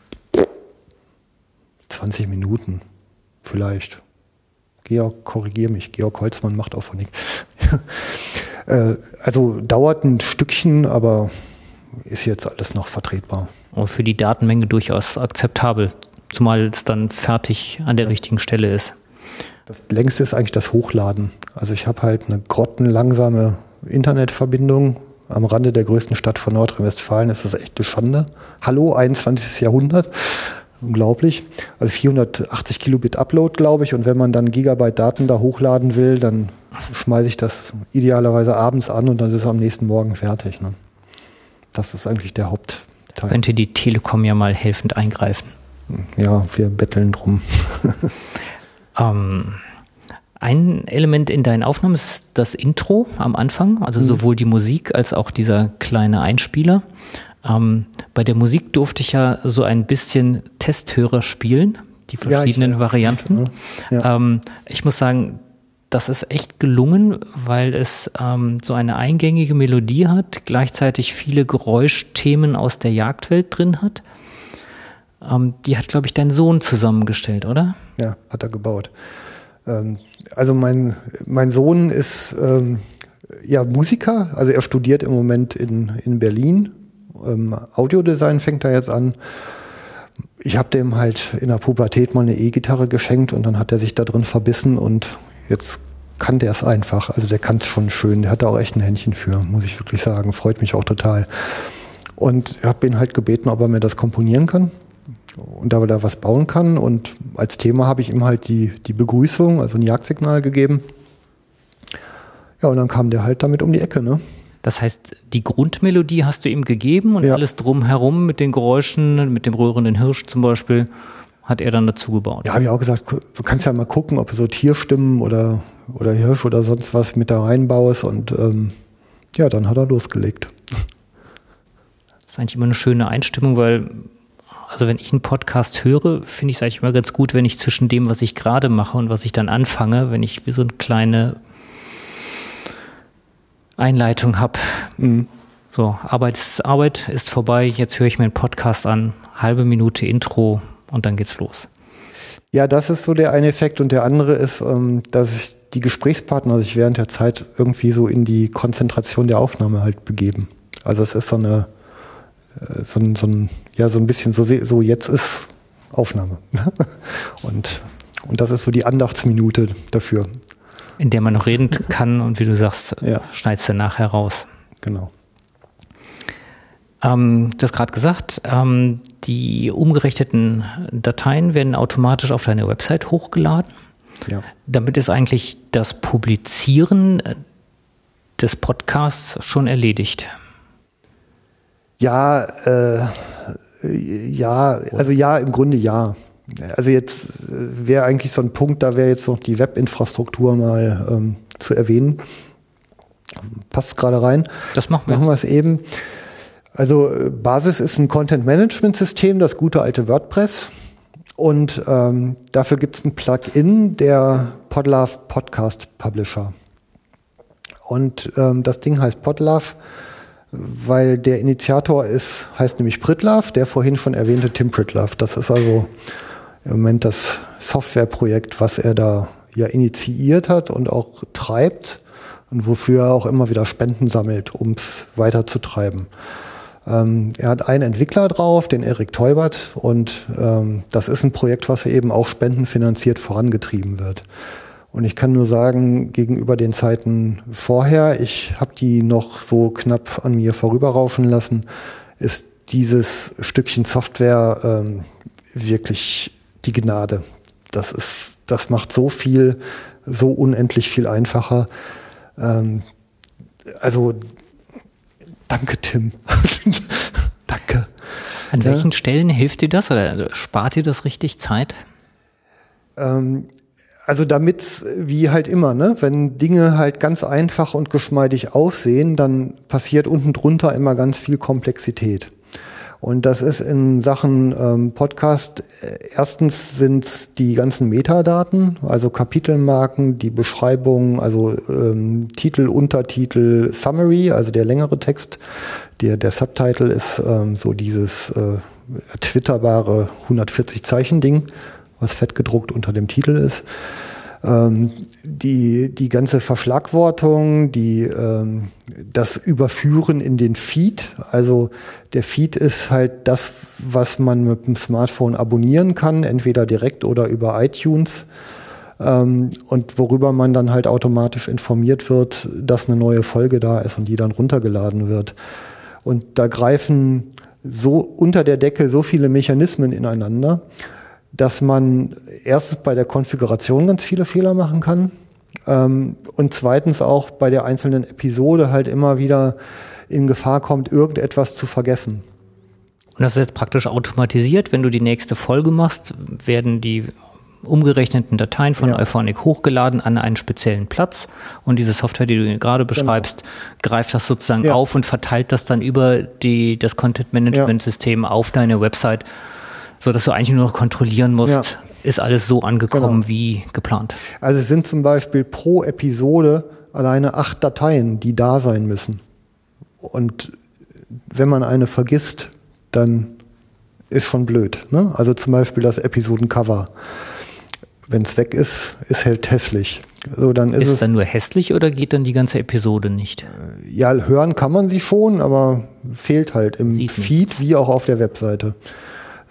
20 Minuten. Vielleicht. Georg, korrigier mich. Georg Holzmann macht nichts. äh, also dauert ein Stückchen, aber ist jetzt alles noch vertretbar. Und für die Datenmenge durchaus akzeptabel, zumal es dann fertig an der ja. richtigen Stelle ist. Das längste ist eigentlich das Hochladen. Also ich habe halt eine grottenlangsame Internetverbindung am Rande der größten Stadt von Nordrhein-Westfalen. Das ist echt eine Schande. Hallo, 21. Jahrhundert. Unglaublich. Also 480 Kilobit Upload, glaube ich. Und wenn man dann Gigabyte Daten da hochladen will, dann schmeiße ich das idealerweise abends an und dann ist es am nächsten Morgen fertig. Ne? Das ist eigentlich der Hauptteil. Könnte die Telekom ja mal helfend eingreifen. Ja, wir betteln drum. ähm, ein Element in deinen Aufnahmen ist das Intro am Anfang, also mhm. sowohl die Musik als auch dieser kleine Einspieler. Ähm, bei der Musik durfte ich ja so ein bisschen Testhörer spielen, die verschiedenen ja, ich, Varianten. Ja. Ähm, ich muss sagen, das ist echt gelungen, weil es ähm, so eine eingängige Melodie hat, gleichzeitig viele Geräuschthemen aus der Jagdwelt drin hat. Ähm, die hat, glaube ich, dein Sohn zusammengestellt, oder? Ja, hat er gebaut. Ähm, also mein, mein Sohn ist ähm, ja Musiker, also er studiert im Moment in, in Berlin. Ähm, Audiodesign fängt er jetzt an. Ich habe dem halt in der Pubertät mal eine E-Gitarre geschenkt und dann hat er sich da drin verbissen und jetzt kann der es einfach. Also der kann es schon schön. Der hat da auch echt ein Händchen für, muss ich wirklich sagen. Freut mich auch total. Und ich habe ihn halt gebeten, ob er mir das komponieren kann und da da was bauen kann. Und als Thema habe ich ihm halt die, die Begrüßung, also ein Jagdsignal gegeben. Ja, und dann kam der halt damit um die Ecke, ne? Das heißt, die Grundmelodie hast du ihm gegeben und ja. alles drumherum mit den Geräuschen, mit dem rührenden Hirsch zum Beispiel, hat er dann dazu gebaut. Ja, habe ich auch gesagt, du kannst ja mal gucken, ob du so Tierstimmen oder, oder Hirsch oder sonst was mit da reinbaust. Und ähm, ja, dann hat er losgelegt. Das ist eigentlich immer eine schöne Einstimmung, weil also wenn ich einen Podcast höre, finde ich es eigentlich immer ganz gut, wenn ich zwischen dem, was ich gerade mache und was ich dann anfange, wenn ich wie so eine kleine Einleitung habe. Mhm. So, Arbeit ist Arbeit, ist vorbei, jetzt höre ich mir einen Podcast an, halbe Minute Intro und dann geht's los. Ja, das ist so der eine Effekt und der andere ist, ähm, dass ich die Gesprächspartner sich während der Zeit irgendwie so in die Konzentration der Aufnahme halt begeben. Also es ist so eine so, ein, so ein, ja, so ein bisschen so, so jetzt ist Aufnahme. und, und das ist so die Andachtsminute dafür. In der man noch reden kann und wie du sagst, ja. schneidest du nachher raus. Genau. Ähm, du hast gerade gesagt, ähm, die umgerichteten Dateien werden automatisch auf deine Website hochgeladen. Ja. Damit ist eigentlich das Publizieren des Podcasts schon erledigt. Ja, äh, ja, also ja, im Grunde ja. Also jetzt äh, wäre eigentlich so ein Punkt, da wäre jetzt noch die Webinfrastruktur mal ähm, zu erwähnen. Passt gerade rein. Das machen wir. Machen wir es eben. Also äh, Basis ist ein Content-Management-System, das gute alte WordPress. Und ähm, dafür gibt es ein Plugin, der Podlove Podcast Publisher. Und ähm, das Ding heißt Podlove weil der Initiator ist, heißt nämlich Pritlove, der vorhin schon erwähnte Tim Pritlove. Das ist also im Moment das Softwareprojekt, was er da ja initiiert hat und auch treibt und wofür er auch immer wieder Spenden sammelt, um es weiterzutreiben. Ähm, er hat einen Entwickler drauf, den Erik Teubert, und ähm, das ist ein Projekt, was eben auch spendenfinanziert vorangetrieben wird. Und ich kann nur sagen, gegenüber den Zeiten vorher, ich habe die noch so knapp an mir vorüberrauschen lassen, ist dieses Stückchen Software ähm, wirklich die Gnade. Das ist, das macht so viel, so unendlich viel einfacher. Ähm, also danke, Tim. danke. An welchen ja. Stellen hilft dir das oder spart dir das richtig Zeit? Ähm, also damit, wie halt immer, ne, wenn Dinge halt ganz einfach und geschmeidig aussehen, dann passiert unten drunter immer ganz viel Komplexität. Und das ist in Sachen ähm, Podcast, äh, erstens sind es die ganzen Metadaten, also Kapitelmarken, die Beschreibung, also ähm, Titel, Untertitel, Summary, also der längere Text. Der, der Subtitle ist ähm, so dieses äh, twitterbare 140 Zeichen Ding was fett gedruckt unter dem Titel ist. Ähm, die, die ganze Verschlagwortung, die, ähm, das Überführen in den Feed. Also der Feed ist halt das, was man mit dem Smartphone abonnieren kann, entweder direkt oder über iTunes. Ähm, und worüber man dann halt automatisch informiert wird, dass eine neue Folge da ist und die dann runtergeladen wird. Und da greifen so unter der Decke so viele Mechanismen ineinander, dass man erstens bei der Konfiguration ganz viele Fehler machen kann ähm, und zweitens auch bei der einzelnen Episode halt immer wieder in Gefahr kommt, irgendetwas zu vergessen. Und das ist jetzt praktisch automatisiert. Wenn du die nächste Folge machst, werden die umgerechneten Dateien von ja. Euphonic hochgeladen an einen speziellen Platz und diese Software, die du gerade genau. beschreibst, genau. greift das sozusagen ja. auf und verteilt das dann über die, das Content-Management-System ja. auf deine Website, sodass du eigentlich nur noch kontrollieren musst, ist alles so angekommen genau. wie geplant. Also es sind zum Beispiel pro Episode alleine acht Dateien, die da sein müssen. Und wenn man eine vergisst, dann ist schon blöd. Ne? Also zum Beispiel das Episodencover wenn es weg ist, ist halt hässlich. So, dann ist, ist es dann nur hässlich oder geht dann die ganze Episode nicht? Äh, ja, hören kann man sie schon, aber fehlt halt im Sieht Feed nichts. wie auch auf der Webseite.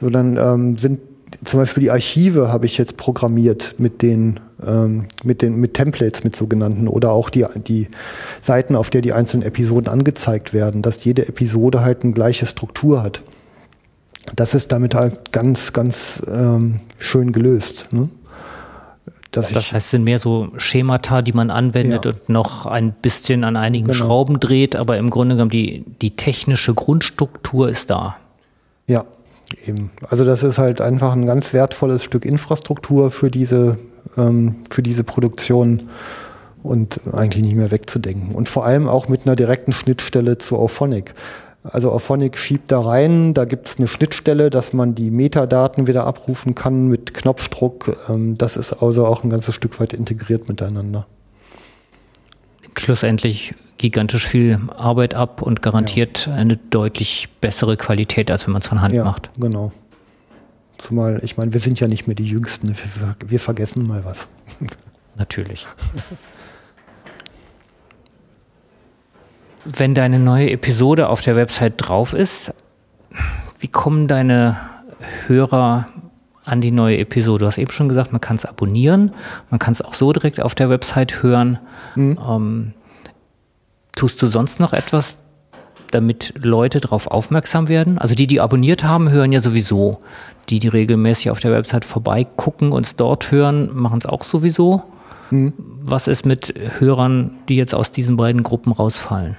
So, dann ähm, sind zum Beispiel die Archive habe ich jetzt programmiert mit den ähm, mit den mit Templates mit sogenannten oder auch die die Seiten, auf der die einzelnen Episoden angezeigt werden, dass jede Episode halt eine gleiche Struktur hat. Das ist damit halt ganz ganz ähm, schön gelöst. Ne? das heißt, es sind mehr so Schemata, die man anwendet ja. und noch ein bisschen an einigen genau. Schrauben dreht, aber im Grunde genommen die, die technische Grundstruktur ist da. Ja, eben. Also das ist halt einfach ein ganz wertvolles Stück Infrastruktur für diese, ähm, für diese Produktion und eigentlich nicht mehr wegzudenken. Und vor allem auch mit einer direkten Schnittstelle zu Auphonic. Also Auphonic schiebt da rein, da gibt es eine Schnittstelle, dass man die Metadaten wieder abrufen kann mit Knopfdruck. Ähm, das ist also auch ein ganzes Stück weit integriert miteinander. Schlussendlich gigantisch viel Arbeit ab und garantiert ja. eine deutlich bessere Qualität, als wenn man es von Hand ja, macht. Genau. Zumal, ich meine, wir sind ja nicht mehr die Jüngsten, wir, wir vergessen mal was. Natürlich. wenn deine neue Episode auf der Website drauf ist, wie kommen deine Hörer an die neue Episode? Du hast eben schon gesagt, man kann es abonnieren, man kann es auch so direkt auf der Website hören. Mhm. Ähm, tust du sonst noch etwas, damit Leute darauf aufmerksam werden? Also die, die abonniert haben, hören ja sowieso. Die, die regelmäßig auf der Website vorbeigucken und es dort hören, machen es auch sowieso. Mhm. Was ist mit Hörern, die jetzt aus diesen beiden Gruppen rausfallen?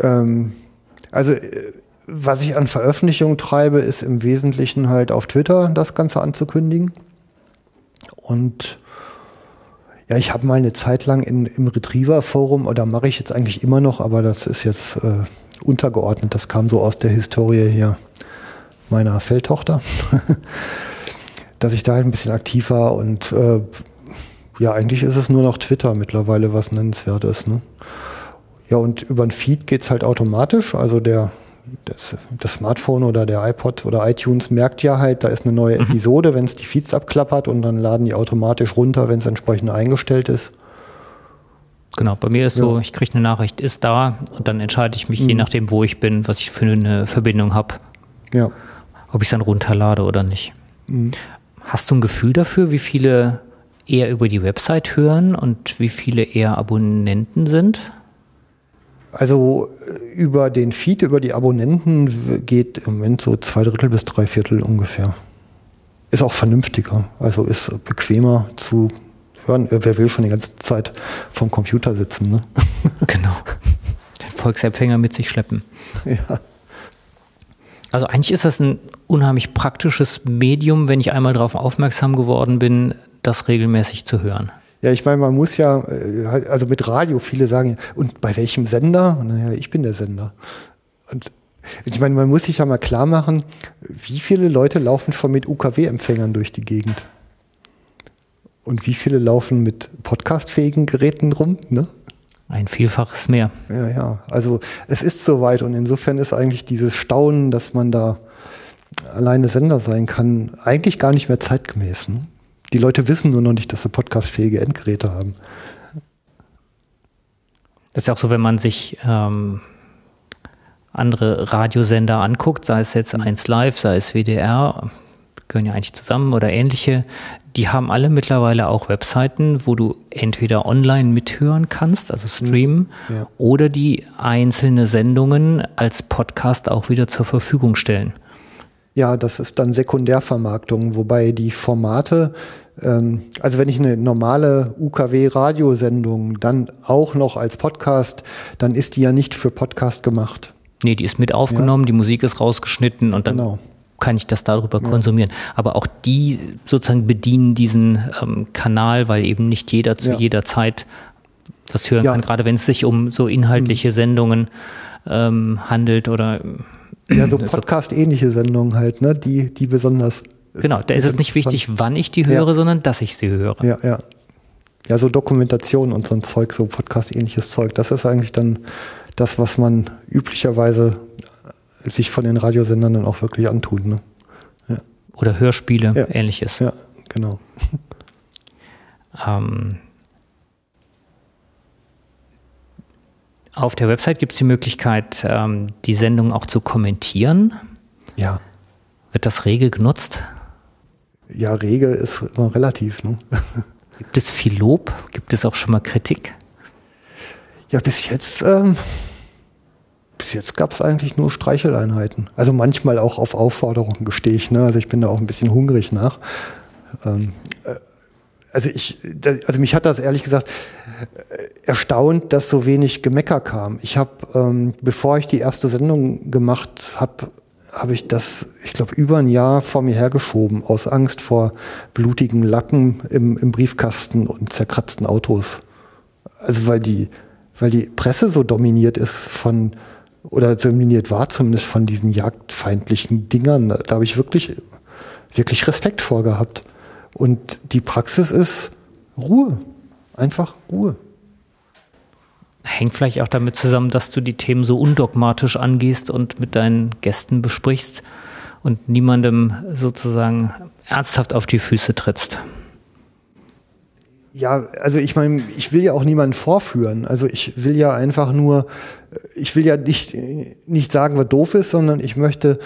Ähm, also äh, was ich an Veröffentlichungen treibe, ist im Wesentlichen halt auf Twitter das Ganze anzukündigen. Und ja, ich habe mal eine Zeit lang in, im Retriever-Forum, oder mache ich jetzt eigentlich immer noch, aber das ist jetzt äh, untergeordnet. Das kam so aus der Historie hier meiner Feldtochter, dass ich da halt ein bisschen aktiv war und äh, ja, eigentlich ist es nur noch Twitter mittlerweile, was nennenswert ist. Ne? Ja, und über den Feed geht es halt automatisch. Also der, das, das, Smartphone oder der iPod oder iTunes merkt ja halt, da ist eine neue mhm. Episode, wenn es die Feeds abklappert und dann laden die automatisch runter, wenn es entsprechend eingestellt ist. Genau, bei mir ist ja. so, ich kriege eine Nachricht, ist da und dann entscheide ich mich, mhm. je nachdem, wo ich bin, was ich für eine Verbindung habe, ja. ob ich es dann runterlade oder nicht. Mhm. Hast du ein Gefühl dafür, wie viele eher über die Website hören und wie viele eher Abonnenten sind? Also äh, über den Feed, über die Abonnenten geht im Moment so zwei Drittel bis drei Viertel ungefähr. Ist auch vernünftiger, also ist bequemer zu hören. Wer will schon die ganze Zeit vom Computer sitzen, ne? Genau. Den Volksempfänger mit sich schleppen. Ja. Also eigentlich ist das ein unheimlich praktisches Medium, wenn ich einmal darauf aufmerksam geworden bin, das regelmäßig zu hören. Ja, ich meine, man muss ja, äh, also mit Radio, viele sagen, und bei welchem Sender? Naja, ich bin der Sender. Und ich meine, man muss sich ja mal klar machen, wie viele Leute laufen schon mit UKW-Empfängern durch die Gegend? Und wie viele laufen mit podcastfähigen Geräten rum? Ne? Ein Vielfaches mehr. Ja, ja. Also es ist soweit und insofern ist eigentlich dieses Staunen, dass man da alleine Sender sein kann, eigentlich gar nicht mehr zeitgemäß. Ne? Die Leute wissen nur noch nicht, dass sie podcastfähige Endgeräte haben. Das ist ja auch so, wenn man sich ähm, andere Radiosender anguckt, sei es jetzt 1 Live, sei es WDR, gehören ja eigentlich zusammen oder ähnliche, die haben alle mittlerweile auch Webseiten, wo du entweder online mithören kannst, also streamen, ja. oder die einzelne Sendungen als Podcast auch wieder zur Verfügung stellen. Ja, das ist dann Sekundärvermarktung, wobei die Formate, ähm, also wenn ich eine normale UKW-Radiosendung dann auch noch als Podcast, dann ist die ja nicht für Podcast gemacht. Nee, die ist mit aufgenommen, ja. die Musik ist rausgeschnitten und dann genau. kann ich das darüber ja. konsumieren. Aber auch die sozusagen bedienen diesen ähm, Kanal, weil eben nicht jeder zu ja. jeder Zeit was hören kann, gerade wenn es sich um so inhaltliche mhm. Sendungen ähm, handelt oder ja, so Podcast-ähnliche Sendungen halt, ne? Die, die besonders. Genau, da ist es nicht wichtig, wann ich die höre, ja. sondern dass ich sie höre. Ja, ja. Ja, so Dokumentation und so ein Zeug, so Podcast-ähnliches Zeug, das ist eigentlich dann das, was man üblicherweise sich von den Radiosendern dann auch wirklich antut. Ne? Ja. Oder Hörspiele, ähnliches. Ja, genau. Ähm, Auf der Website gibt es die Möglichkeit, ähm, die Sendung auch zu kommentieren. Ja. Wird das rege genutzt? Ja, rege ist immer relativ. Ne? Gibt es viel Lob? Gibt es auch schon mal Kritik? Ja, bis jetzt, ähm, bis jetzt gab es eigentlich nur Streicheleinheiten. Also manchmal auch auf Aufforderung gestehe ich. Ne? Also ich bin da auch ein bisschen hungrig nach. Ähm, äh, also ich, also mich hat das ehrlich gesagt erstaunt, dass so wenig Gemecker kam. Ich habe, ähm, bevor ich die erste Sendung gemacht habe, habe ich das, ich glaube, über ein Jahr vor mir hergeschoben, aus Angst vor blutigen Lacken im, im Briefkasten und zerkratzten Autos. Also weil die, weil die Presse so dominiert ist von, oder dominiert war zumindest von diesen jagdfeindlichen Dingern. Da habe ich wirklich, wirklich Respekt vor gehabt. Und die Praxis ist Ruhe. Einfach Ruhe. Hängt vielleicht auch damit zusammen, dass du die Themen so undogmatisch angehst und mit deinen Gästen besprichst und niemandem sozusagen ernsthaft auf die Füße trittst. Ja, also ich meine, ich will ja auch niemanden vorführen. Also ich will ja einfach nur, ich will ja nicht, nicht sagen, was doof ist, sondern ich möchte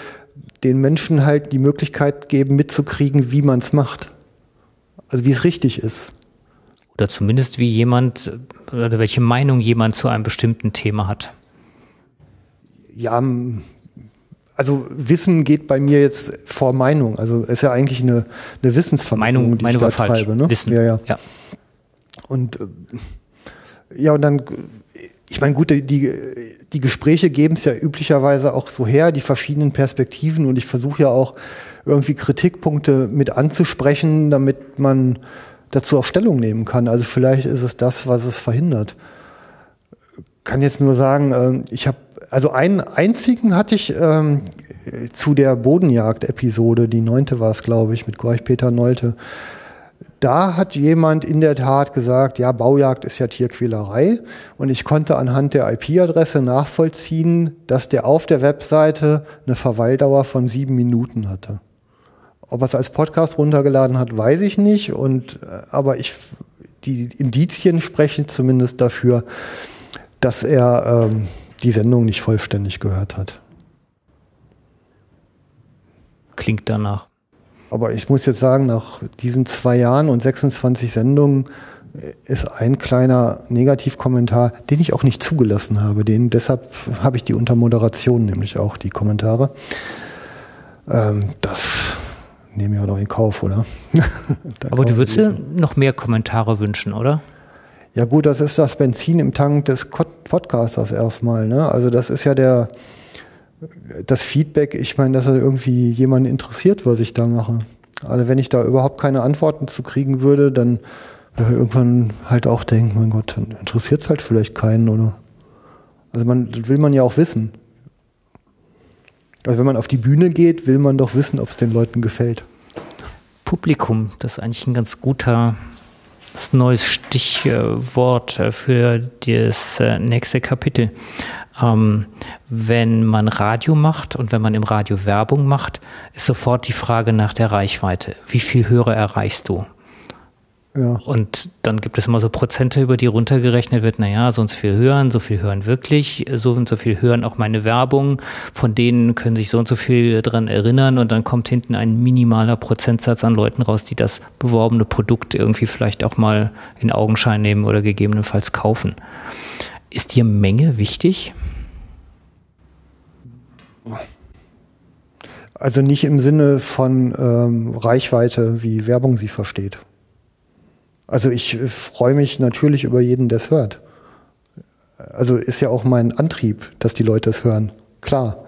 den Menschen halt die Möglichkeit geben, mitzukriegen, wie man es macht. Also wie es richtig ist. Oder zumindest wie jemand oder welche Meinung jemand zu einem bestimmten Thema hat. Ja, also Wissen geht bei mir jetzt vor Meinung. Also ist ja eigentlich eine, eine Wissensvermittlung, Meinung, die Meinung ich da falsch. treibe. Ne? Wissen. Ja, ja. ja. Und äh, ja, und dann, ich meine, gut, die, die Gespräche geben es ja üblicherweise auch so her, die verschiedenen Perspektiven. Und ich versuche ja auch irgendwie Kritikpunkte mit anzusprechen, damit man dazu auch Stellung nehmen kann. Also vielleicht ist es das, was es verhindert. Kann jetzt nur sagen, äh, ich habe, also einen einzigen hatte ich ähm, zu der Bodenjagd-Episode, die neunte war es, glaube ich, mit Gorch Peter Nolte. Da hat jemand in der Tat gesagt, ja, Baujagd ist ja Tierquälerei. Und ich konnte anhand der IP-Adresse nachvollziehen, dass der auf der Webseite eine Verweildauer von sieben Minuten hatte. Ob er es als Podcast runtergeladen hat, weiß ich nicht. Und, äh, aber ich, die Indizien sprechen zumindest dafür, dass er ähm, die Sendung nicht vollständig gehört hat. Klingt danach. Aber ich muss jetzt sagen, nach diesen zwei Jahren und 26 Sendungen äh, ist ein kleiner Negativkommentar, den ich auch nicht zugelassen habe. Den, deshalb habe ich die unter Moderation, nämlich auch die Kommentare. Ähm, das nehme ich auch noch in Kauf, oder? Aber du würdest dir noch mehr Kommentare wünschen, oder? Ja gut, das ist das Benzin im Tank des Podcasters erstmal. Ne? Also das ist ja der das Feedback, ich meine, dass er irgendwie jemanden interessiert, was ich da mache. Also wenn ich da überhaupt keine Antworten zu kriegen würde, dann würde ich irgendwann halt auch denken, mein Gott, dann interessiert es halt vielleicht keinen, oder? Also man will man ja auch wissen. Also wenn man auf die Bühne geht, will man doch wissen, ob es den Leuten gefällt. Publikum, das ist eigentlich ein ganz guter das neues Stichwort für das äh, nächste Kapitel. Ähm, wenn man Radio macht und wenn man im Radio Werbung macht, ist sofort die Frage nach der Reichweite. Wie viel Hörer erreichst du? Ja. Und dann gibt es immer so Prozente, über die runtergerechnet wird, naja, so und so viel hören, so viel hören wirklich, so und so viel hören auch meine Werbung, von denen können sich so und so viel dran erinnern und dann kommt hinten ein minimaler Prozentsatz an Leuten raus, die das beworbene Produkt irgendwie vielleicht auch mal in Augenschein nehmen oder gegebenenfalls kaufen. Ist dir Menge wichtig? Also nicht im Sinne von ähm, Reichweite, wie Werbung sie versteht. Also ich freue mich natürlich über jeden, der es hört. Also ist ja auch mein Antrieb, dass die Leute es hören. Klar.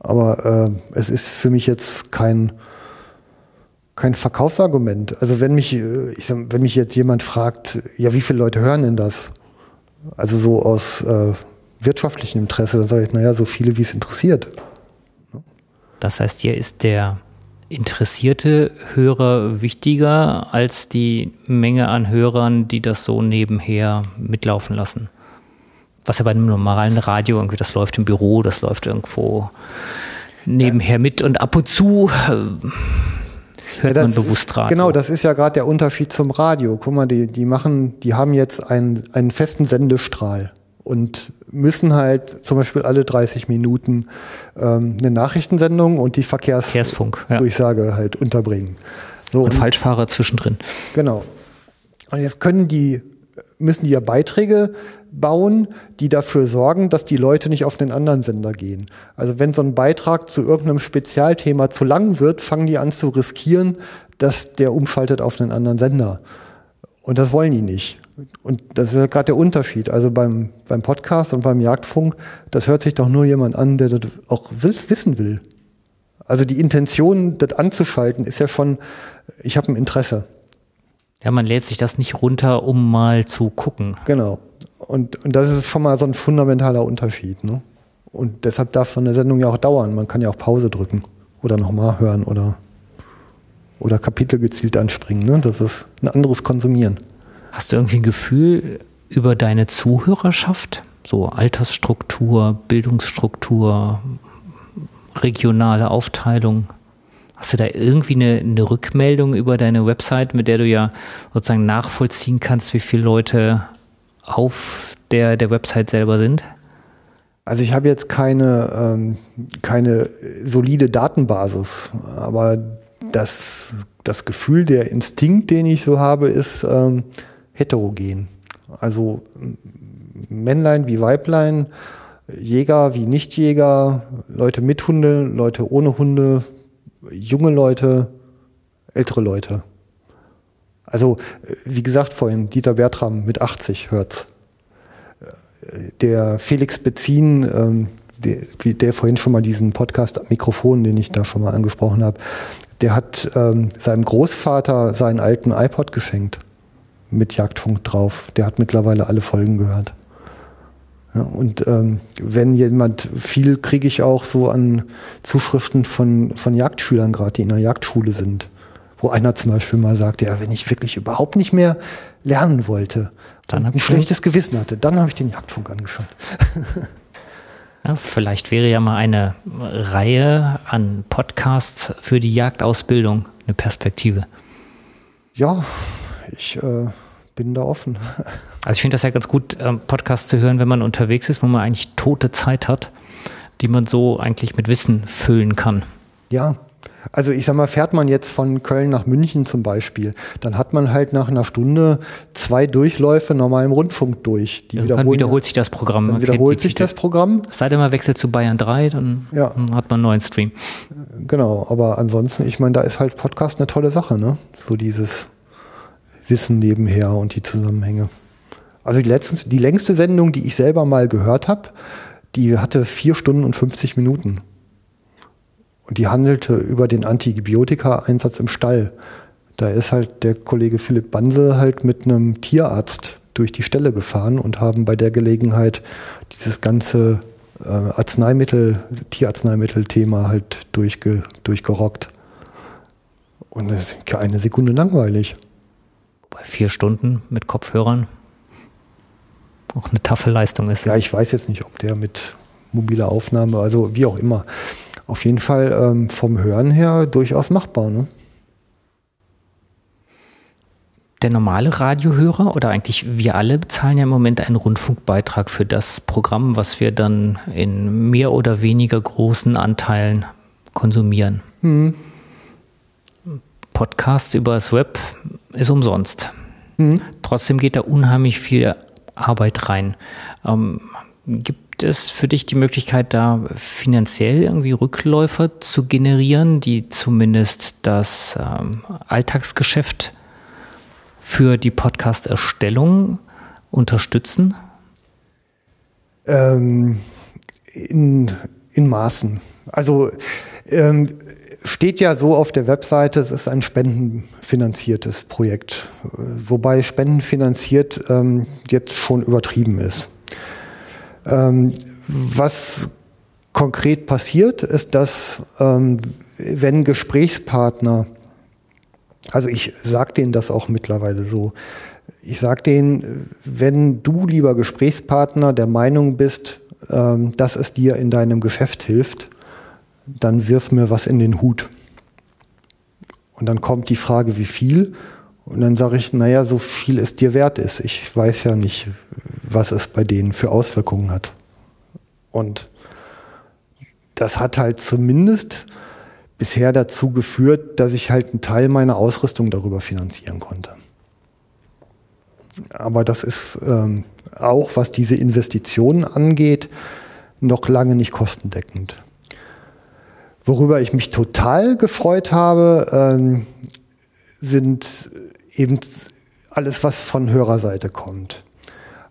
Aber äh, es ist für mich jetzt kein, kein Verkaufsargument. Also wenn mich, äh, ich sag, wenn mich jetzt jemand fragt, ja, wie viele Leute hören denn das? Also so aus äh, wirtschaftlichem Interesse, dann sage ich, naja, so viele, wie es interessiert. Das heißt, hier ist der interessierte Hörer wichtiger als die Menge an Hörern, die das so nebenher mitlaufen lassen. Was ja bei einem normalen Radio irgendwie, das läuft im Büro, das läuft irgendwo nebenher mit und ab und zu äh, hört ja, man bewusst ist, Radio. Genau, das ist ja gerade der Unterschied zum Radio. Guck mal, die, die machen, die haben jetzt einen, einen festen Sendestrahl und müssen halt zum Beispiel alle 30 Minuten ähm, eine Nachrichtensendung und die Verkehrsdurchsage ja. halt unterbringen. So, und, und Falschfahrer zwischendrin. Genau. Und jetzt können die, müssen die ja Beiträge bauen, die dafür sorgen, dass die Leute nicht auf den anderen Sender gehen. Also wenn so ein Beitrag zu irgendeinem Spezialthema zu lang wird, fangen die an zu riskieren, dass der umschaltet auf einen anderen Sender. Und das wollen die nicht. Und das ist ja gerade der Unterschied. Also beim, beim Podcast und beim Jagdfunk, das hört sich doch nur jemand an, der das auch wissen will. Also die Intention, das anzuschalten, ist ja schon, ich habe ein Interesse. Ja, man lädt sich das nicht runter, um mal zu gucken. Genau. Und, und das ist schon mal so ein fundamentaler Unterschied. Ne? Und deshalb darf so eine Sendung ja auch dauern. Man kann ja auch Pause drücken oder nochmal hören oder, oder Kapitel gezielt anspringen. Ne? Das ist ein anderes Konsumieren. Hast du irgendwie ein Gefühl über deine Zuhörerschaft? So Altersstruktur, Bildungsstruktur, regionale Aufteilung? Hast du da irgendwie eine, eine, Rückmeldung über deine Website, mit der du ja sozusagen nachvollziehen kannst, wie viele Leute auf der, der Website selber sind? Also ich habe jetzt keine, ähm, keine solide Datenbasis, aber das, das Gefühl, der Instinkt, den ich so habe, ist, ähm, heterogen. Also Männlein wie Weiblein, Jäger wie Nichtjäger, Leute mit Hunde, Leute ohne Hunde, junge Leute, ältere Leute. Also, wie gesagt vorhin, Dieter Bertram mit 80 hört's. Der Felix Bezin, ähm, der, der, vorhin schon mal diesen Podcast am Mikrofon, den ich da schon mal angesprochen habe, der hat ähm, seinem Großvater seinen alten iPod geschenkt mit Jagdfunk drauf. Der hat mittlerweile alle Folgen gehört. Ja, und ähm, wenn jemand, viel kriege ich auch so an Zuschriften von, von Jagdschülern gerade, die in der Jagdschule sind, wo einer zum Beispiel mal sagte, ja, wenn ich wirklich überhaupt nicht mehr lernen wollte dann ein schlechtes Gewissen hatte, dann habe ich den Jagdfunk angeschaut. Ja, vielleicht wäre ja mal eine Reihe an Podcasts für die Jagdausbildung eine Perspektive. Ja, ich äh, bin da offen. Also ich finde das ja ganz gut, ähm, Podcasts zu hören, wenn man unterwegs ist, wo man eigentlich tote Zeit hat, die man so eigentlich mit Wissen füllen kann. Ja, also ich sag mal, fährt man jetzt von Köln nach München zum Beispiel, dann hat man halt nach einer Stunde zwei Durchläufe normal im Rundfunk durch. Die Irgendwann wiederholt sich das Programm. Dann wiederholt sich das Programm. Es sei denn, man wechselt zu Bayern 3, dann ja. hat man einen neuen Stream. Genau, aber ansonsten, ich meine, da ist halt Podcast eine tolle Sache, ne? So dieses Wissen nebenher und die Zusammenhänge. Also die, letztens, die längste Sendung, die ich selber mal gehört habe, die hatte vier Stunden und 50 Minuten. Und die handelte über den Antibiotika-Einsatz im Stall. Da ist halt der Kollege Philipp Banse halt mit einem Tierarzt durch die Stelle gefahren und haben bei der Gelegenheit dieses ganze äh, Arzneimittel, Tierarzneimittel-Thema halt durchge, durchgerockt. Und das ist keine Sekunde langweilig bei vier Stunden mit Kopfhörern auch eine taffe Leistung ist. Ja, ich weiß jetzt nicht, ob der mit mobiler Aufnahme, also wie auch immer. Auf jeden Fall ähm, vom Hören her durchaus machbar. Ne? Der normale Radiohörer oder eigentlich wir alle bezahlen ja im Moment einen Rundfunkbeitrag für das Programm, was wir dann in mehr oder weniger großen Anteilen konsumieren. Mhm. Podcasts über das Web ist umsonst. Mhm. Trotzdem geht da unheimlich viel Arbeit rein. Ähm, gibt es für dich die Möglichkeit, da finanziell irgendwie Rückläufer zu generieren, die zumindest das ähm, Alltagsgeschäft für die Podcast-Erstellung unterstützen? Ähm, in, in Maßen. Also ähm, steht ja so auf der Webseite, es ist ein spendenfinanziertes Projekt, wobei spendenfinanziert ähm, jetzt schon übertrieben ist. Ähm, was konkret passiert, ist, dass ähm, wenn Gesprächspartner, also ich sage denen das auch mittlerweile so, ich sage denen, wenn du, lieber Gesprächspartner, der Meinung bist, ähm, dass es dir in deinem Geschäft hilft, dann wirf mir was in den Hut. Und dann kommt die Frage, wie viel? Und dann sage ich, naja, so viel es dir wert ist. Ich weiß ja nicht, was es bei denen für Auswirkungen hat. Und das hat halt zumindest bisher dazu geführt, dass ich halt einen Teil meiner Ausrüstung darüber finanzieren konnte. Aber das ist ähm, auch, was diese Investitionen angeht, noch lange nicht kostendeckend. Worüber ich mich total gefreut habe, ähm, sind eben alles, was von Hörerseite kommt.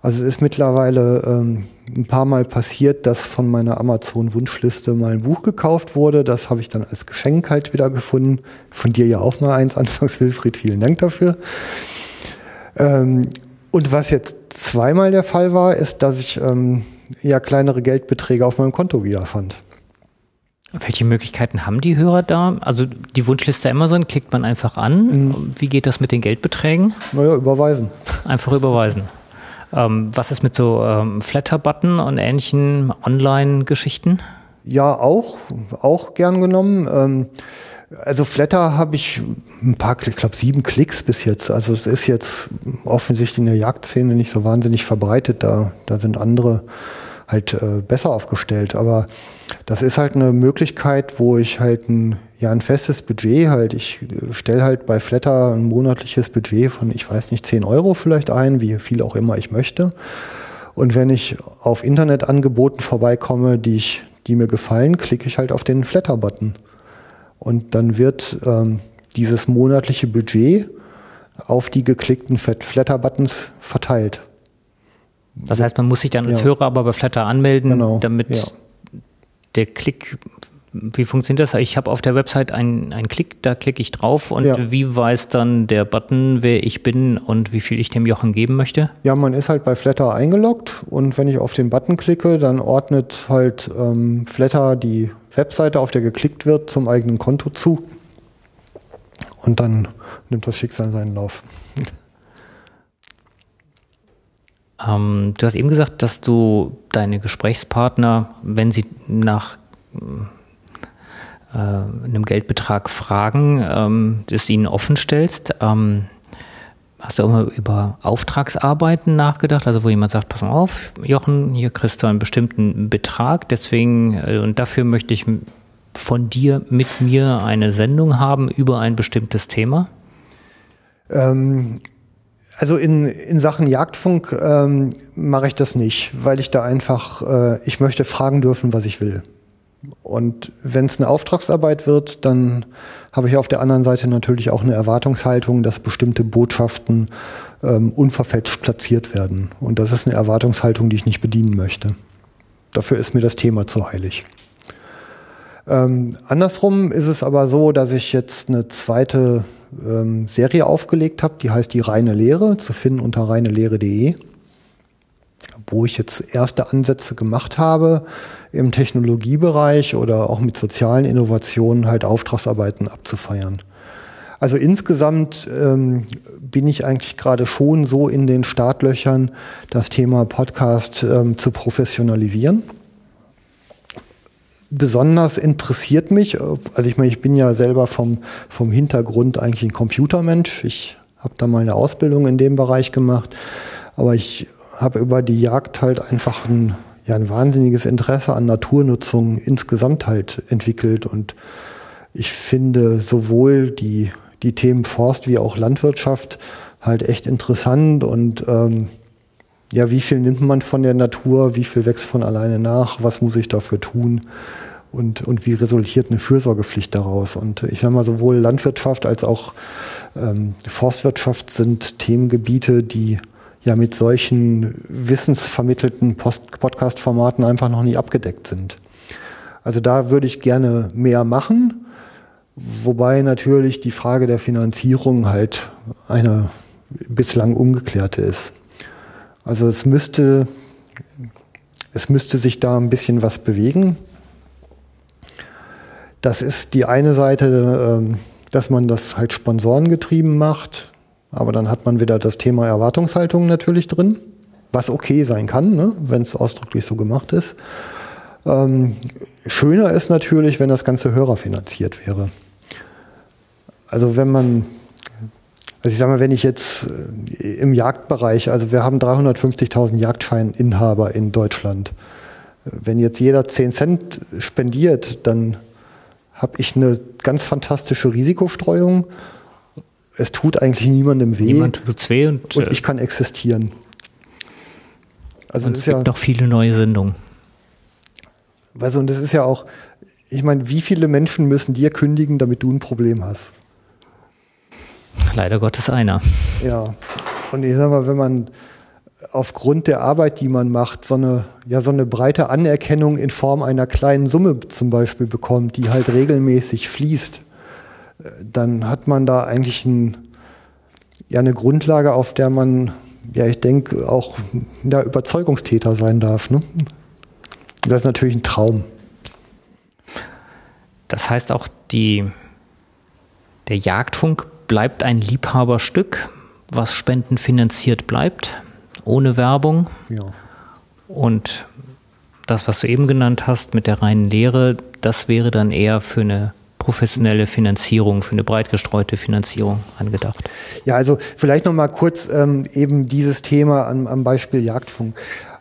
Also es ist mittlerweile ähm, ein paar Mal passiert, dass von meiner Amazon-Wunschliste mal ein Buch gekauft wurde. Das habe ich dann als Geschenk halt wieder gefunden. Von dir ja auch mal eins anfangs, Wilfried. Vielen Dank dafür. Ähm, und was jetzt zweimal der Fall war, ist, dass ich ähm, ja kleinere Geldbeträge auf meinem Konto wiederfand. Welche Möglichkeiten haben die Hörer da? Also die Wunschliste Amazon klickt man einfach an. Mhm. Wie geht das mit den Geldbeträgen? Naja, überweisen. Einfach überweisen. Ähm, was ist mit so ähm, Flatter-Button und ähnlichen Online-Geschichten? Ja, auch, auch gern genommen. Ähm, also Flatter habe ich ein paar, ich glaube sieben Klicks bis jetzt. Also es ist jetzt offensichtlich in der Jagdszene nicht so wahnsinnig verbreitet. Da, da sind andere halt äh, besser aufgestellt. Aber das ist halt eine Möglichkeit, wo ich halt ein, ja, ein festes Budget halt, ich äh, stelle halt bei Flatter ein monatliches Budget von, ich weiß nicht, 10 Euro vielleicht ein, wie viel auch immer ich möchte. Und wenn ich auf Internetangeboten vorbeikomme, die ich, die mir gefallen, klicke ich halt auf den Flatter-Button. Und dann wird ähm, dieses monatliche Budget auf die geklickten Flatter-Buttons verteilt. Das heißt, man muss sich dann als ja. Hörer aber bei Flatter anmelden, genau. damit ja. der Klick, wie funktioniert das? Ich habe auf der Website einen, einen Klick, da klicke ich drauf und ja. wie weiß dann der Button, wer ich bin und wie viel ich dem Jochen geben möchte? Ja, man ist halt bei Flatter eingeloggt und wenn ich auf den Button klicke, dann ordnet halt ähm, Flatter die Webseite, auf der geklickt wird, zum eigenen Konto zu und dann nimmt das Schicksal seinen Lauf. Ähm, du hast eben gesagt, dass du deine Gesprächspartner, wenn sie nach äh, einem Geldbetrag fragen, ähm, das ihnen offen stellst. Ähm, hast du auch mal über Auftragsarbeiten nachgedacht? Also wo jemand sagt, pass mal auf, Jochen, hier kriegst du einen bestimmten Betrag, deswegen äh, und dafür möchte ich von dir mit mir eine Sendung haben über ein bestimmtes Thema? Ähm, also in, in Sachen Jagdfunk ähm, mache ich das nicht, weil ich da einfach, äh, ich möchte fragen dürfen, was ich will. Und wenn es eine Auftragsarbeit wird, dann habe ich auf der anderen Seite natürlich auch eine Erwartungshaltung, dass bestimmte Botschaften ähm, unverfälscht platziert werden. Und das ist eine Erwartungshaltung, die ich nicht bedienen möchte. Dafür ist mir das Thema zu heilig. Ähm, andersrum ist es aber so, dass ich jetzt eine zweite ähm, Serie aufgelegt habe, die heißt Die reine Lehre, zu finden unter reinelehre.de, wo ich jetzt erste Ansätze gemacht habe, im Technologiebereich oder auch mit sozialen Innovationen halt Auftragsarbeiten abzufeiern. Also insgesamt ähm, bin ich eigentlich gerade schon so in den Startlöchern, das Thema Podcast ähm, zu professionalisieren. Besonders interessiert mich, also ich meine, ich bin ja selber vom, vom Hintergrund eigentlich ein Computermensch. Ich habe da mal eine Ausbildung in dem Bereich gemacht, aber ich habe über die Jagd halt einfach ein, ja, ein wahnsinniges Interesse an Naturnutzung insgesamt halt entwickelt. Und ich finde sowohl die die Themen Forst wie auch Landwirtschaft halt echt interessant. Und ähm, ja, wie viel nimmt man von der Natur, wie viel wächst von alleine nach, was muss ich dafür tun und, und wie resultiert eine Fürsorgepflicht daraus. Und ich sage mal, sowohl Landwirtschaft als auch ähm, Forstwirtschaft sind Themengebiete, die ja mit solchen wissensvermittelten Podcast-Formaten einfach noch nie abgedeckt sind. Also da würde ich gerne mehr machen. Wobei natürlich die Frage der Finanzierung halt eine bislang ungeklärte ist. Also es müsste, es müsste sich da ein bisschen was bewegen. Das ist die eine Seite, ähm, dass man das halt sponsorengetrieben macht, aber dann hat man wieder das Thema Erwartungshaltung natürlich drin, was okay sein kann, ne, wenn es ausdrücklich so gemacht ist. Ähm, schöner ist natürlich, wenn das Ganze hörerfinanziert wäre. Also wenn man, also ich sage mal, wenn ich jetzt äh, im Jagdbereich, also wir haben 350.000 Jagdscheininhaber in Deutschland. Wenn jetzt jeder 10 Cent spendiert, dann habe ich eine ganz fantastische Risikostreuung. Es tut eigentlich niemandem weh. Niemand tut's weh und, und äh, ich kann existieren. Also es gibt ja, noch viele neue Sendungen. Also und das ist ja auch, ich meine, wie viele Menschen müssen dir kündigen, damit du ein Problem hast? Leider Gottes einer. Ja, und ich sag mal, wenn man aufgrund der Arbeit, die man macht, so eine, ja, so eine breite Anerkennung in Form einer kleinen Summe zum Beispiel bekommt, die halt regelmäßig fließt, dann hat man da eigentlich ein, ja, eine Grundlage, auf der man, ja, ich denke, auch ja, Überzeugungstäter sein darf. Ne? Das ist natürlich ein Traum. Das heißt auch, die, der Jagdfunk bleibt ein Liebhaberstück, was spendenfinanziert bleibt, ohne Werbung. Ja. Und das, was du eben genannt hast mit der reinen Lehre, das wäre dann eher für eine professionelle Finanzierung, für eine breit gestreute Finanzierung angedacht. Ja, also vielleicht noch mal kurz ähm, eben dieses Thema am, am Beispiel Jagdfunk.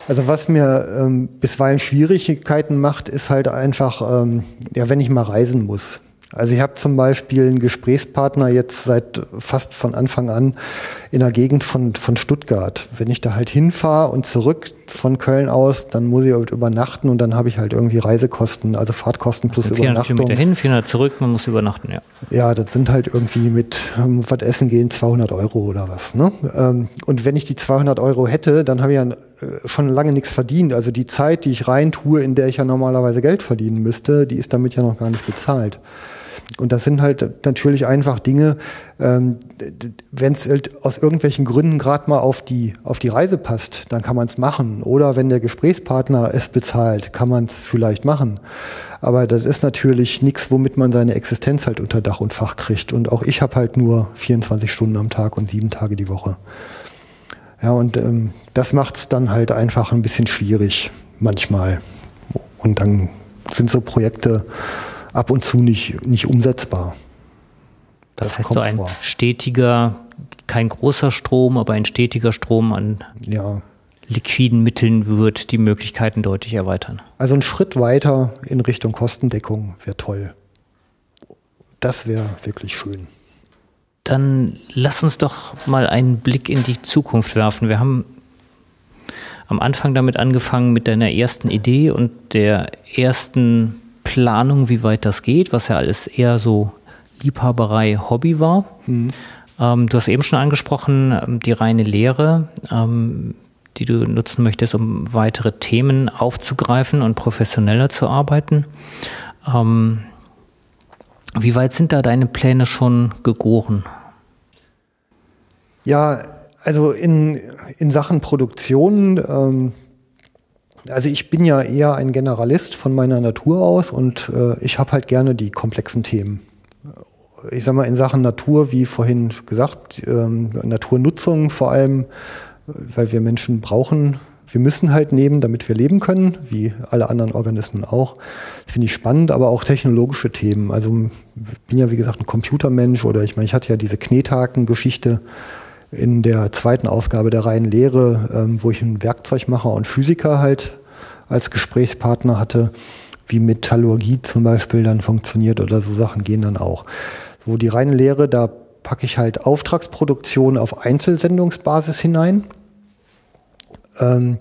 Also was mir ähm, bisweilen Schwierigkeiten macht, ist halt einfach, ähm, ja, wenn ich mal reisen muss. Also ich habe zum Beispiel einen Gesprächspartner jetzt seit fast von Anfang an in der Gegend von, von Stuttgart. Wenn ich da halt hinfahre und zurück von Köln aus, dann muss ich halt übernachten und dann habe ich halt irgendwie Reisekosten, also Fahrtkosten plus also 400 Übernachtung. Kilometer hin, 400 zurück, man muss übernachten, ja. Ja, das sind halt irgendwie mit ähm, was essen gehen 200 Euro oder was. Ne? Ähm, und wenn ich die 200 Euro hätte, dann habe ich ja äh, schon lange nichts verdient. Also die Zeit, die ich rein tue, in der ich ja normalerweise Geld verdienen müsste, die ist damit ja noch gar nicht bezahlt. Und das sind halt natürlich einfach Dinge, ähm, wenn es halt aus irgendwelchen Gründen gerade mal auf die, auf die Reise passt, dann kann man es machen. Oder wenn der Gesprächspartner es bezahlt, kann man es vielleicht machen. Aber das ist natürlich nichts, womit man seine Existenz halt unter Dach und Fach kriegt. Und auch ich habe halt nur 24 Stunden am Tag und sieben Tage die Woche. Ja, und ähm, das macht es dann halt einfach ein bisschen schwierig manchmal. Und dann sind so Projekte, ab und zu nicht, nicht umsetzbar. Das, das heißt so ein vor. stetiger, kein großer Strom, aber ein stetiger Strom an ja. liquiden Mitteln wird die Möglichkeiten deutlich erweitern. Also ein Schritt weiter in Richtung Kostendeckung wäre toll. Das wäre wirklich schön. Dann lass uns doch mal einen Blick in die Zukunft werfen. Wir haben am Anfang damit angefangen mit deiner ersten Idee und der ersten Planung, wie weit das geht, was ja alles eher so Liebhaberei, Hobby war. Mhm. Ähm, du hast eben schon angesprochen, ähm, die reine Lehre, ähm, die du nutzen möchtest, um weitere Themen aufzugreifen und professioneller zu arbeiten. Ähm, wie weit sind da deine Pläne schon gegoren? Ja, also in, in Sachen Produktion ähm, also ich bin ja eher ein Generalist von meiner Natur aus und äh, ich habe halt gerne die komplexen Themen. ich sag mal, in Sachen Natur, wie vorhin gesagt, ähm, Naturnutzung vor allem, weil wir Menschen brauchen, wir müssen halt nehmen, damit wir leben können, wie alle anderen Organismen auch. Finde ich spannend, aber auch technologische Themen. Also ich bin ja, wie gesagt, ein Computermensch oder ich meine, ich hatte ja diese Knethaken-Geschichte in der zweiten Ausgabe der reinen Lehre, ähm, wo ich einen Werkzeugmacher und Physiker halt als Gesprächspartner hatte, wie Metallurgie zum Beispiel dann funktioniert oder so Sachen gehen dann auch. Wo die reine Lehre, da packe ich halt Auftragsproduktion auf Einzelsendungsbasis hinein. Ähm,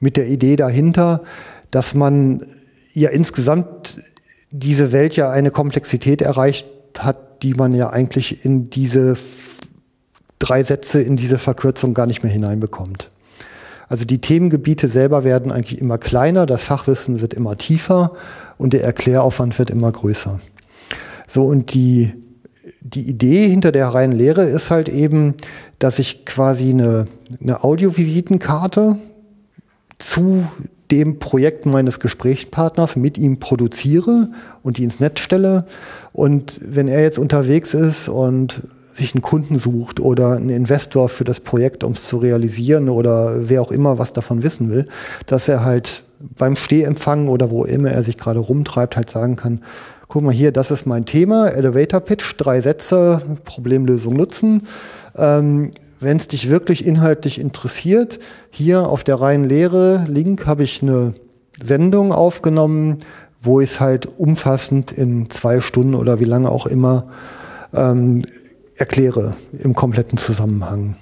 mit der Idee dahinter, dass man ja insgesamt diese Welt ja eine Komplexität erreicht hat, die man ja eigentlich in diese drei Sätze, in diese Verkürzung gar nicht mehr hineinbekommt. Also die Themengebiete selber werden eigentlich immer kleiner, das Fachwissen wird immer tiefer und der Erkläraufwand wird immer größer. So und die, die Idee hinter der reinen Lehre ist halt eben, dass ich quasi eine, eine Audiovisitenkarte zu dem Projekt meines Gesprächspartners mit ihm produziere und die ins Netz stelle. Und wenn er jetzt unterwegs ist und sich einen Kunden sucht oder einen Investor für das Projekt, um es zu realisieren oder wer auch immer was davon wissen will, dass er halt beim Stehempfang oder wo immer er sich gerade rumtreibt, halt sagen kann, guck mal hier, das ist mein Thema, Elevator Pitch, drei Sätze, Problemlösung nutzen. Ähm, Wenn es dich wirklich inhaltlich interessiert, hier auf der reinen Lehre Link habe ich eine Sendung aufgenommen, wo ich es halt umfassend in zwei Stunden oder wie lange auch immer ähm, erkläre im kompletten Zusammenhang.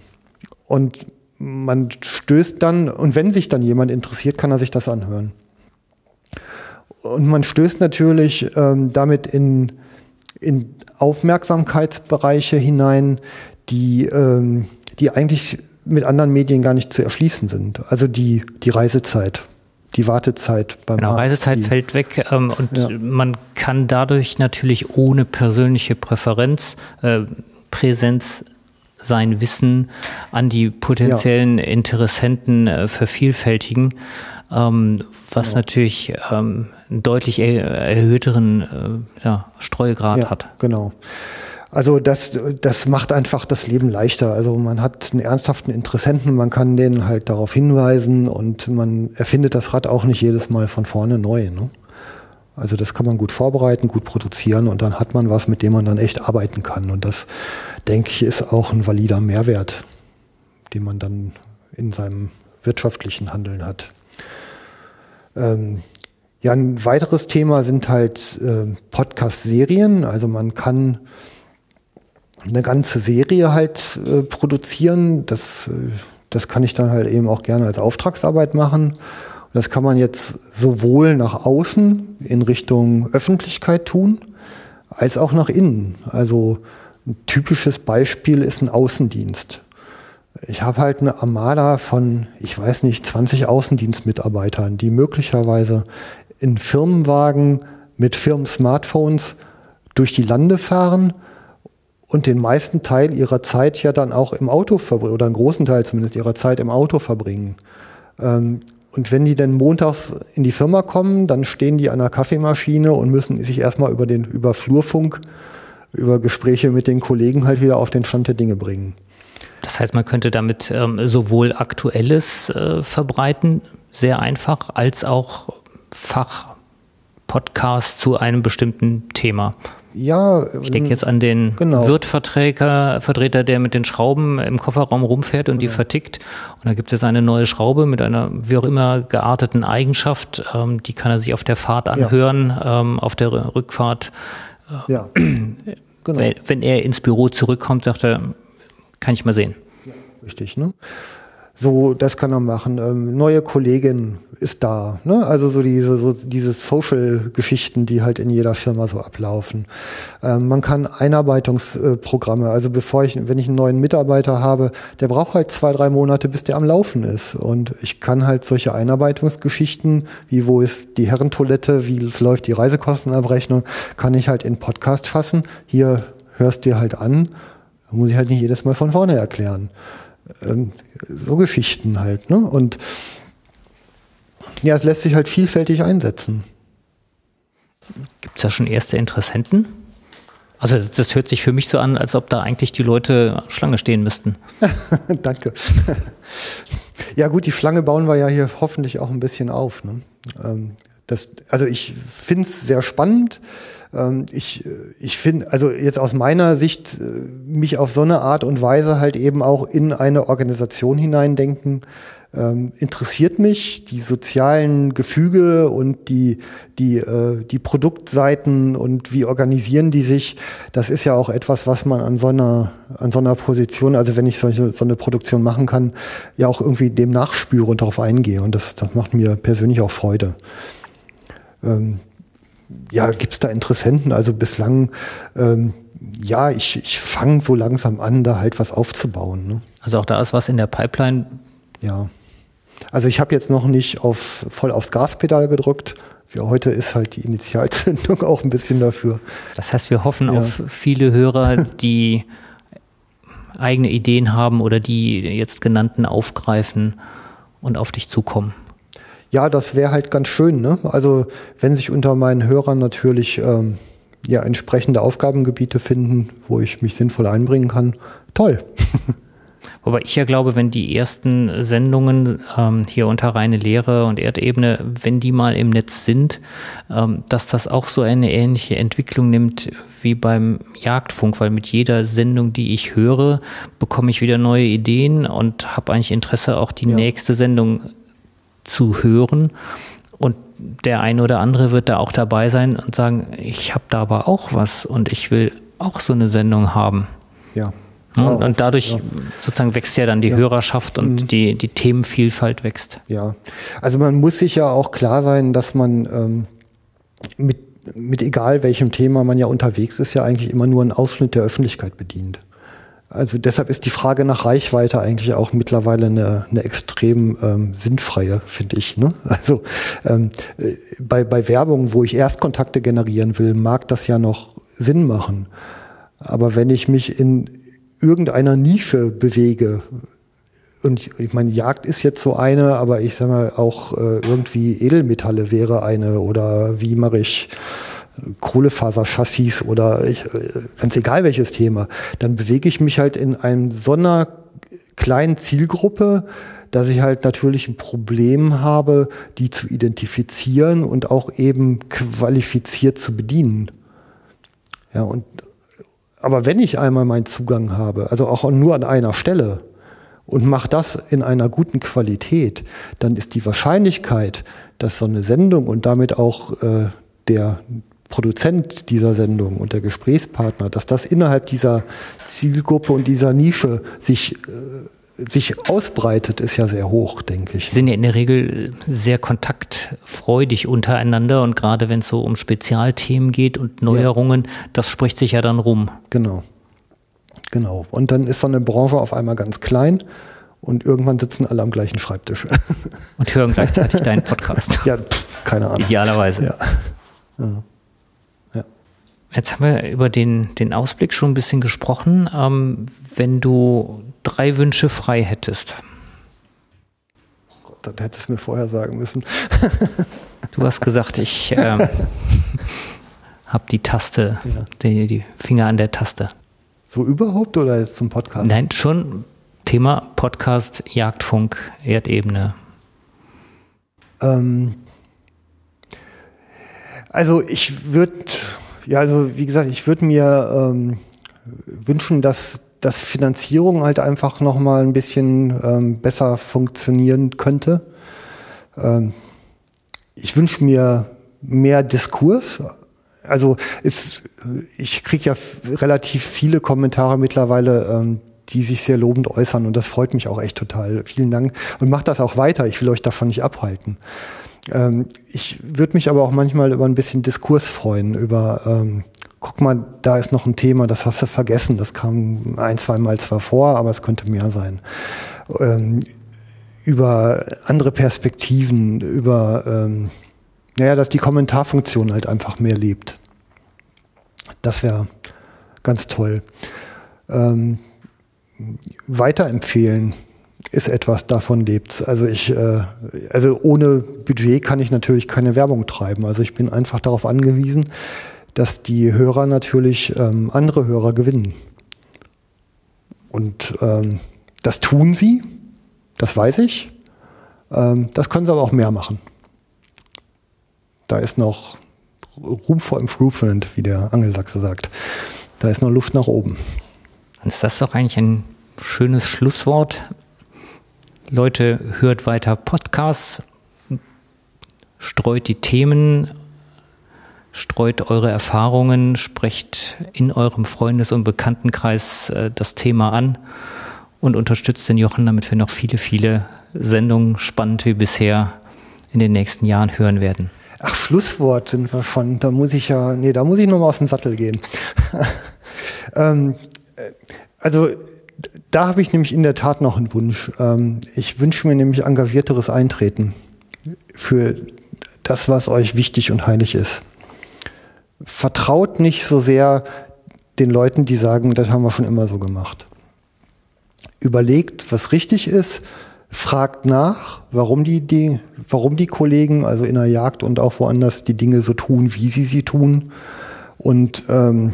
Und man stößt dann, und wenn sich dann jemand interessiert, kann er sich das anhören. Und man stößt natürlich ähm, damit in, in Aufmerksamkeitsbereiche hinein, die, ähm, die eigentlich mit anderen Medien gar nicht zu erschließen sind. Also die, die Reisezeit, die Wartezeit beim Genau, Arzt, Reisezeit die, fällt weg ähm, und ja. man kann dadurch natürlich ohne persönliche Präferenz äh, Präsenz sein Wissen an die potenziellen ja. Interessenten äh, vervielfältigen, ähm, was ja. natürlich ähm, einen deutlich er erhöhteren äh, ja, Streugrad ja, hat. Genau. Also das, das macht einfach das Leben leichter. Also man hat einen ernsthaften Interessenten, man kann denen halt darauf hinweisen und man erfindet das Rad auch nicht jedes Mal von vorne neu. Ne? Also das kann man gut vorbereiten, gut produzieren und dann hat man was, mit dem man dann echt arbeiten kann. Und das, denke ich, ist auch ein valider Mehrwert, den man dann in seinem wirtschaftlichen Handeln hat. Ähm, ja, ein weiteres Thema sind halt äh, Podcast-Serien. Also man kann eine ganze Serie halt äh, produzieren. Das, äh, das kann ich dann halt eben auch gerne als Auftragsarbeit machen. Das kann man jetzt sowohl nach außen in Richtung Öffentlichkeit tun, als auch nach innen. Also ein typisches Beispiel ist ein Außendienst. Ich habe halt eine Armada von, ich weiß nicht, 20 Außendienstmitarbeitern, die möglicherweise in Firmenwagen mit Firmen-Smartphones durch die Lande fahren und den meisten Teil ihrer Zeit ja dann auch im Auto verbringen, oder einen großen Teil zumindest ihrer Zeit im Auto verbringen. Ähm, und wenn die dann montags in die Firma kommen, dann stehen die an der Kaffeemaschine und müssen sich erstmal über den über Flurfunk, über Gespräche mit den Kollegen halt wieder auf den Stand der Dinge bringen. Das heißt, man könnte damit ähm, sowohl Aktuelles äh, verbreiten, sehr einfach, als auch Fachpodcasts zu einem bestimmten Thema. Ja. Ich denke jetzt an den genau. Wirtvertreter, Vertreter, der mit den Schrauben im Kofferraum rumfährt und die vertickt. Und da gibt es jetzt eine neue Schraube mit einer wie auch immer gearteten Eigenschaft. Ähm, die kann er sich auf der Fahrt anhören, ja. ähm, auf der Rückfahrt. Äh, ja. Genau. Wenn, wenn er ins Büro zurückkommt, sagt er, kann ich mal sehen. Richtig, ne? So, das kann er machen. Ähm, neue Kollegin ist da. Ne? Also so diese, so diese Social-Geschichten, die halt in jeder Firma so ablaufen. Ähm, man kann Einarbeitungsprogramme, also bevor ich, wenn ich einen neuen Mitarbeiter habe, der braucht halt zwei, drei Monate, bis der am Laufen ist. Und ich kann halt solche Einarbeitungsgeschichten, wie wo ist die Herrentoilette, wie läuft die Reisekostenabrechnung, kann ich halt in Podcast fassen. Hier hörst dir halt an, muss ich halt nicht jedes Mal von vorne erklären. Ähm, so Geschichten halt. Ne? Und ja, es lässt sich halt vielfältig einsetzen. Gibt es da schon erste Interessenten? Also das hört sich für mich so an, als ob da eigentlich die Leute Schlange stehen müssten. Danke. ja gut, die Schlange bauen wir ja hier hoffentlich auch ein bisschen auf. Ne? Ähm, das, also ich finde es sehr spannend. Ähm, ich ich finde, also jetzt aus meiner Sicht, äh, mich auf so eine Art und Weise halt eben auch in eine Organisation hineindenken, ähm, interessiert mich. Die sozialen Gefüge und die, die, äh, die Produktseiten und wie organisieren die sich, das ist ja auch etwas, was man an so einer, an so einer Position, also wenn ich solche, so eine Produktion machen kann, ja auch irgendwie dem nachspüre und darauf eingehe. Und das, das macht mir persönlich auch Freude. Ja, gibt es da Interessenten? Also bislang, ähm, ja, ich, ich fange so langsam an, da halt was aufzubauen. Ne? Also auch da ist was in der Pipeline. Ja. Also ich habe jetzt noch nicht auf, voll aufs Gaspedal gedrückt. Für heute ist halt die Initialzündung auch ein bisschen dafür. Das heißt, wir hoffen ja. auf viele Hörer, die eigene Ideen haben oder die jetzt genannten aufgreifen und auf dich zukommen. Ja, das wäre halt ganz schön. Ne? Also wenn sich unter meinen Hörern natürlich ähm, ja, entsprechende Aufgabengebiete finden, wo ich mich sinnvoll einbringen kann, toll. Wobei ich ja glaube, wenn die ersten Sendungen ähm, hier unter reine Lehre und Erdebene, wenn die mal im Netz sind, ähm, dass das auch so eine ähnliche Entwicklung nimmt wie beim Jagdfunk, weil mit jeder Sendung, die ich höre, bekomme ich wieder neue Ideen und habe eigentlich Interesse, auch die ja. nächste Sendung zu hören. Und der eine oder andere wird da auch dabei sein und sagen, ich habe da aber auch was und ich will auch so eine Sendung haben. Ja. Und, und dadurch ja. sozusagen wächst ja dann die ja. Hörerschaft und mhm. die, die Themenvielfalt wächst. Ja, also man muss sich ja auch klar sein, dass man ähm, mit, mit egal welchem Thema man ja unterwegs ist, ja eigentlich immer nur einen Ausschnitt der Öffentlichkeit bedient. Also deshalb ist die Frage nach Reichweite eigentlich auch mittlerweile eine, eine extrem ähm, sinnfreie, finde ich. Ne? Also ähm, äh, bei, bei Werbung, wo ich Erstkontakte generieren will, mag das ja noch Sinn machen. Aber wenn ich mich in irgendeiner Nische bewege, und ich meine, Jagd ist jetzt so eine, aber ich sage mal auch äh, irgendwie Edelmetalle wäre eine oder wie mache ich Kohlefaserchassis oder ich, ganz egal welches Thema, dann bewege ich mich halt in einem so einer kleinen Zielgruppe, dass ich halt natürlich ein Problem habe, die zu identifizieren und auch eben qualifiziert zu bedienen. Ja, und, aber wenn ich einmal meinen Zugang habe, also auch nur an einer Stelle, und mache das in einer guten Qualität, dann ist die Wahrscheinlichkeit, dass so eine Sendung und damit auch äh, der Produzent dieser Sendung und der Gesprächspartner, dass das innerhalb dieser Zielgruppe und dieser Nische sich, äh, sich ausbreitet, ist ja sehr hoch, denke ich. Sie sind ja in der Regel sehr kontaktfreudig untereinander und gerade wenn es so um Spezialthemen geht und Neuerungen, ja. das spricht sich ja dann rum. Genau. Genau. Und dann ist so eine Branche auf einmal ganz klein und irgendwann sitzen alle am gleichen Schreibtisch. Und hören gleichzeitig deinen Podcast. Ja, pff, keine Ahnung. Idealerweise. Ja. ja. Jetzt haben wir über den, den Ausblick schon ein bisschen gesprochen. Ähm, wenn du drei Wünsche frei hättest. Gott, das hättest du mir vorher sagen müssen. du hast gesagt, ich äh, habe die Taste, ja. die, die Finger an der Taste. So überhaupt oder jetzt zum Podcast? Nein, schon Thema Podcast, Jagdfunk, Erdebene. Ähm, also ich würde ja, also wie gesagt, ich würde mir ähm, wünschen, dass dass Finanzierung halt einfach noch mal ein bisschen ähm, besser funktionieren könnte. Ähm, ich wünsche mir mehr Diskurs. Also ist, ich kriege ja relativ viele Kommentare mittlerweile, ähm, die sich sehr lobend äußern und das freut mich auch echt total. Vielen Dank und macht das auch weiter. Ich will euch davon nicht abhalten. Ähm, ich würde mich aber auch manchmal über ein bisschen Diskurs freuen, über, ähm, guck mal, da ist noch ein Thema, das hast du vergessen, das kam ein, zwei Mal zwar vor, aber es könnte mehr sein. Ähm, über andere Perspektiven, über, ähm, naja, dass die Kommentarfunktion halt einfach mehr lebt. Das wäre ganz toll. Ähm, weiterempfehlen ist etwas, davon lebt. Also ich, äh, also ohne Budget kann ich natürlich keine Werbung treiben. Also ich bin einfach darauf angewiesen, dass die Hörer natürlich ähm, andere Hörer gewinnen. Und ähm, das tun sie, das weiß ich. Ähm, das können sie aber auch mehr machen. Da ist noch Room for Improvement, wie der Angelsachse sagt. Da ist noch Luft nach oben. Dann ist das doch eigentlich ein schönes Schlusswort. Leute, hört weiter Podcasts, streut die Themen, streut eure Erfahrungen, sprecht in eurem Freundes- und Bekanntenkreis äh, das Thema an und unterstützt den Jochen, damit wir noch viele, viele Sendungen spannend wie bisher in den nächsten Jahren hören werden. Ach, Schlusswort sind wir schon. Da muss ich ja, nee, da muss ich nochmal aus dem Sattel gehen. ähm, äh, also, da habe ich nämlich in der Tat noch einen Wunsch. Ähm, ich wünsche mir nämlich engagierteres Eintreten für das, was euch wichtig und heilig ist. Vertraut nicht so sehr den Leuten, die sagen, das haben wir schon immer so gemacht. Überlegt, was richtig ist, fragt nach, warum die, die, warum die Kollegen, also in der Jagd und auch woanders, die Dinge so tun, wie sie sie tun. Und ähm,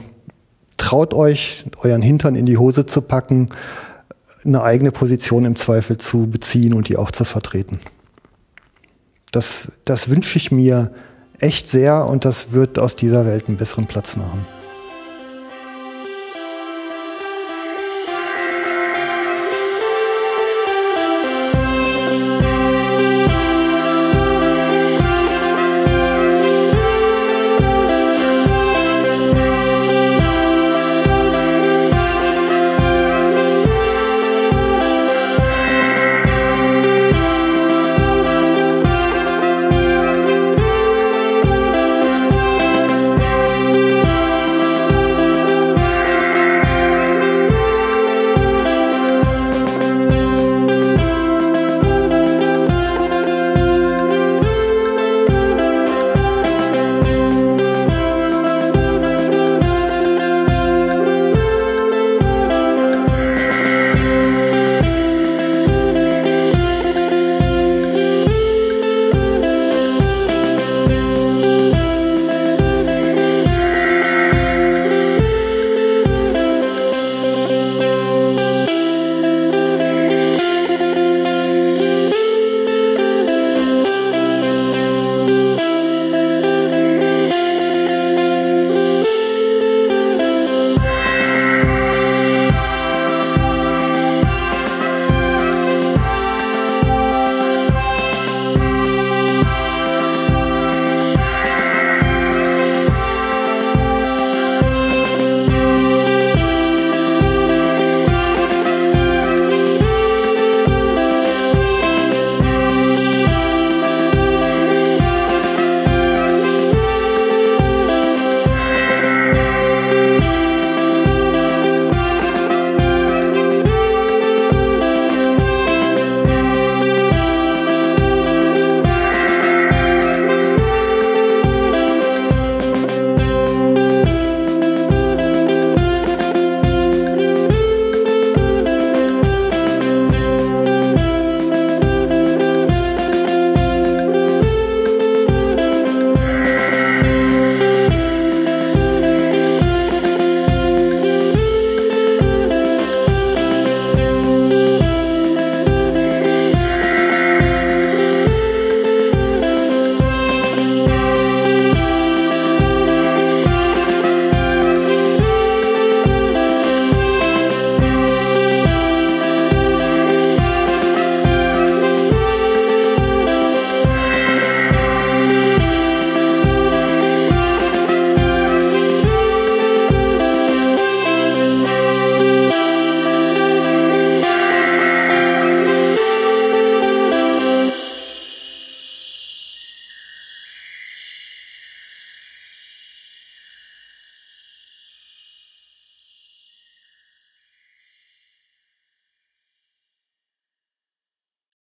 traut euch, euren Hintern in die Hose zu packen, eine eigene Position im Zweifel zu beziehen und die auch zu vertreten. Das, das wünsche ich mir echt sehr und das wird aus dieser Welt einen besseren Platz machen.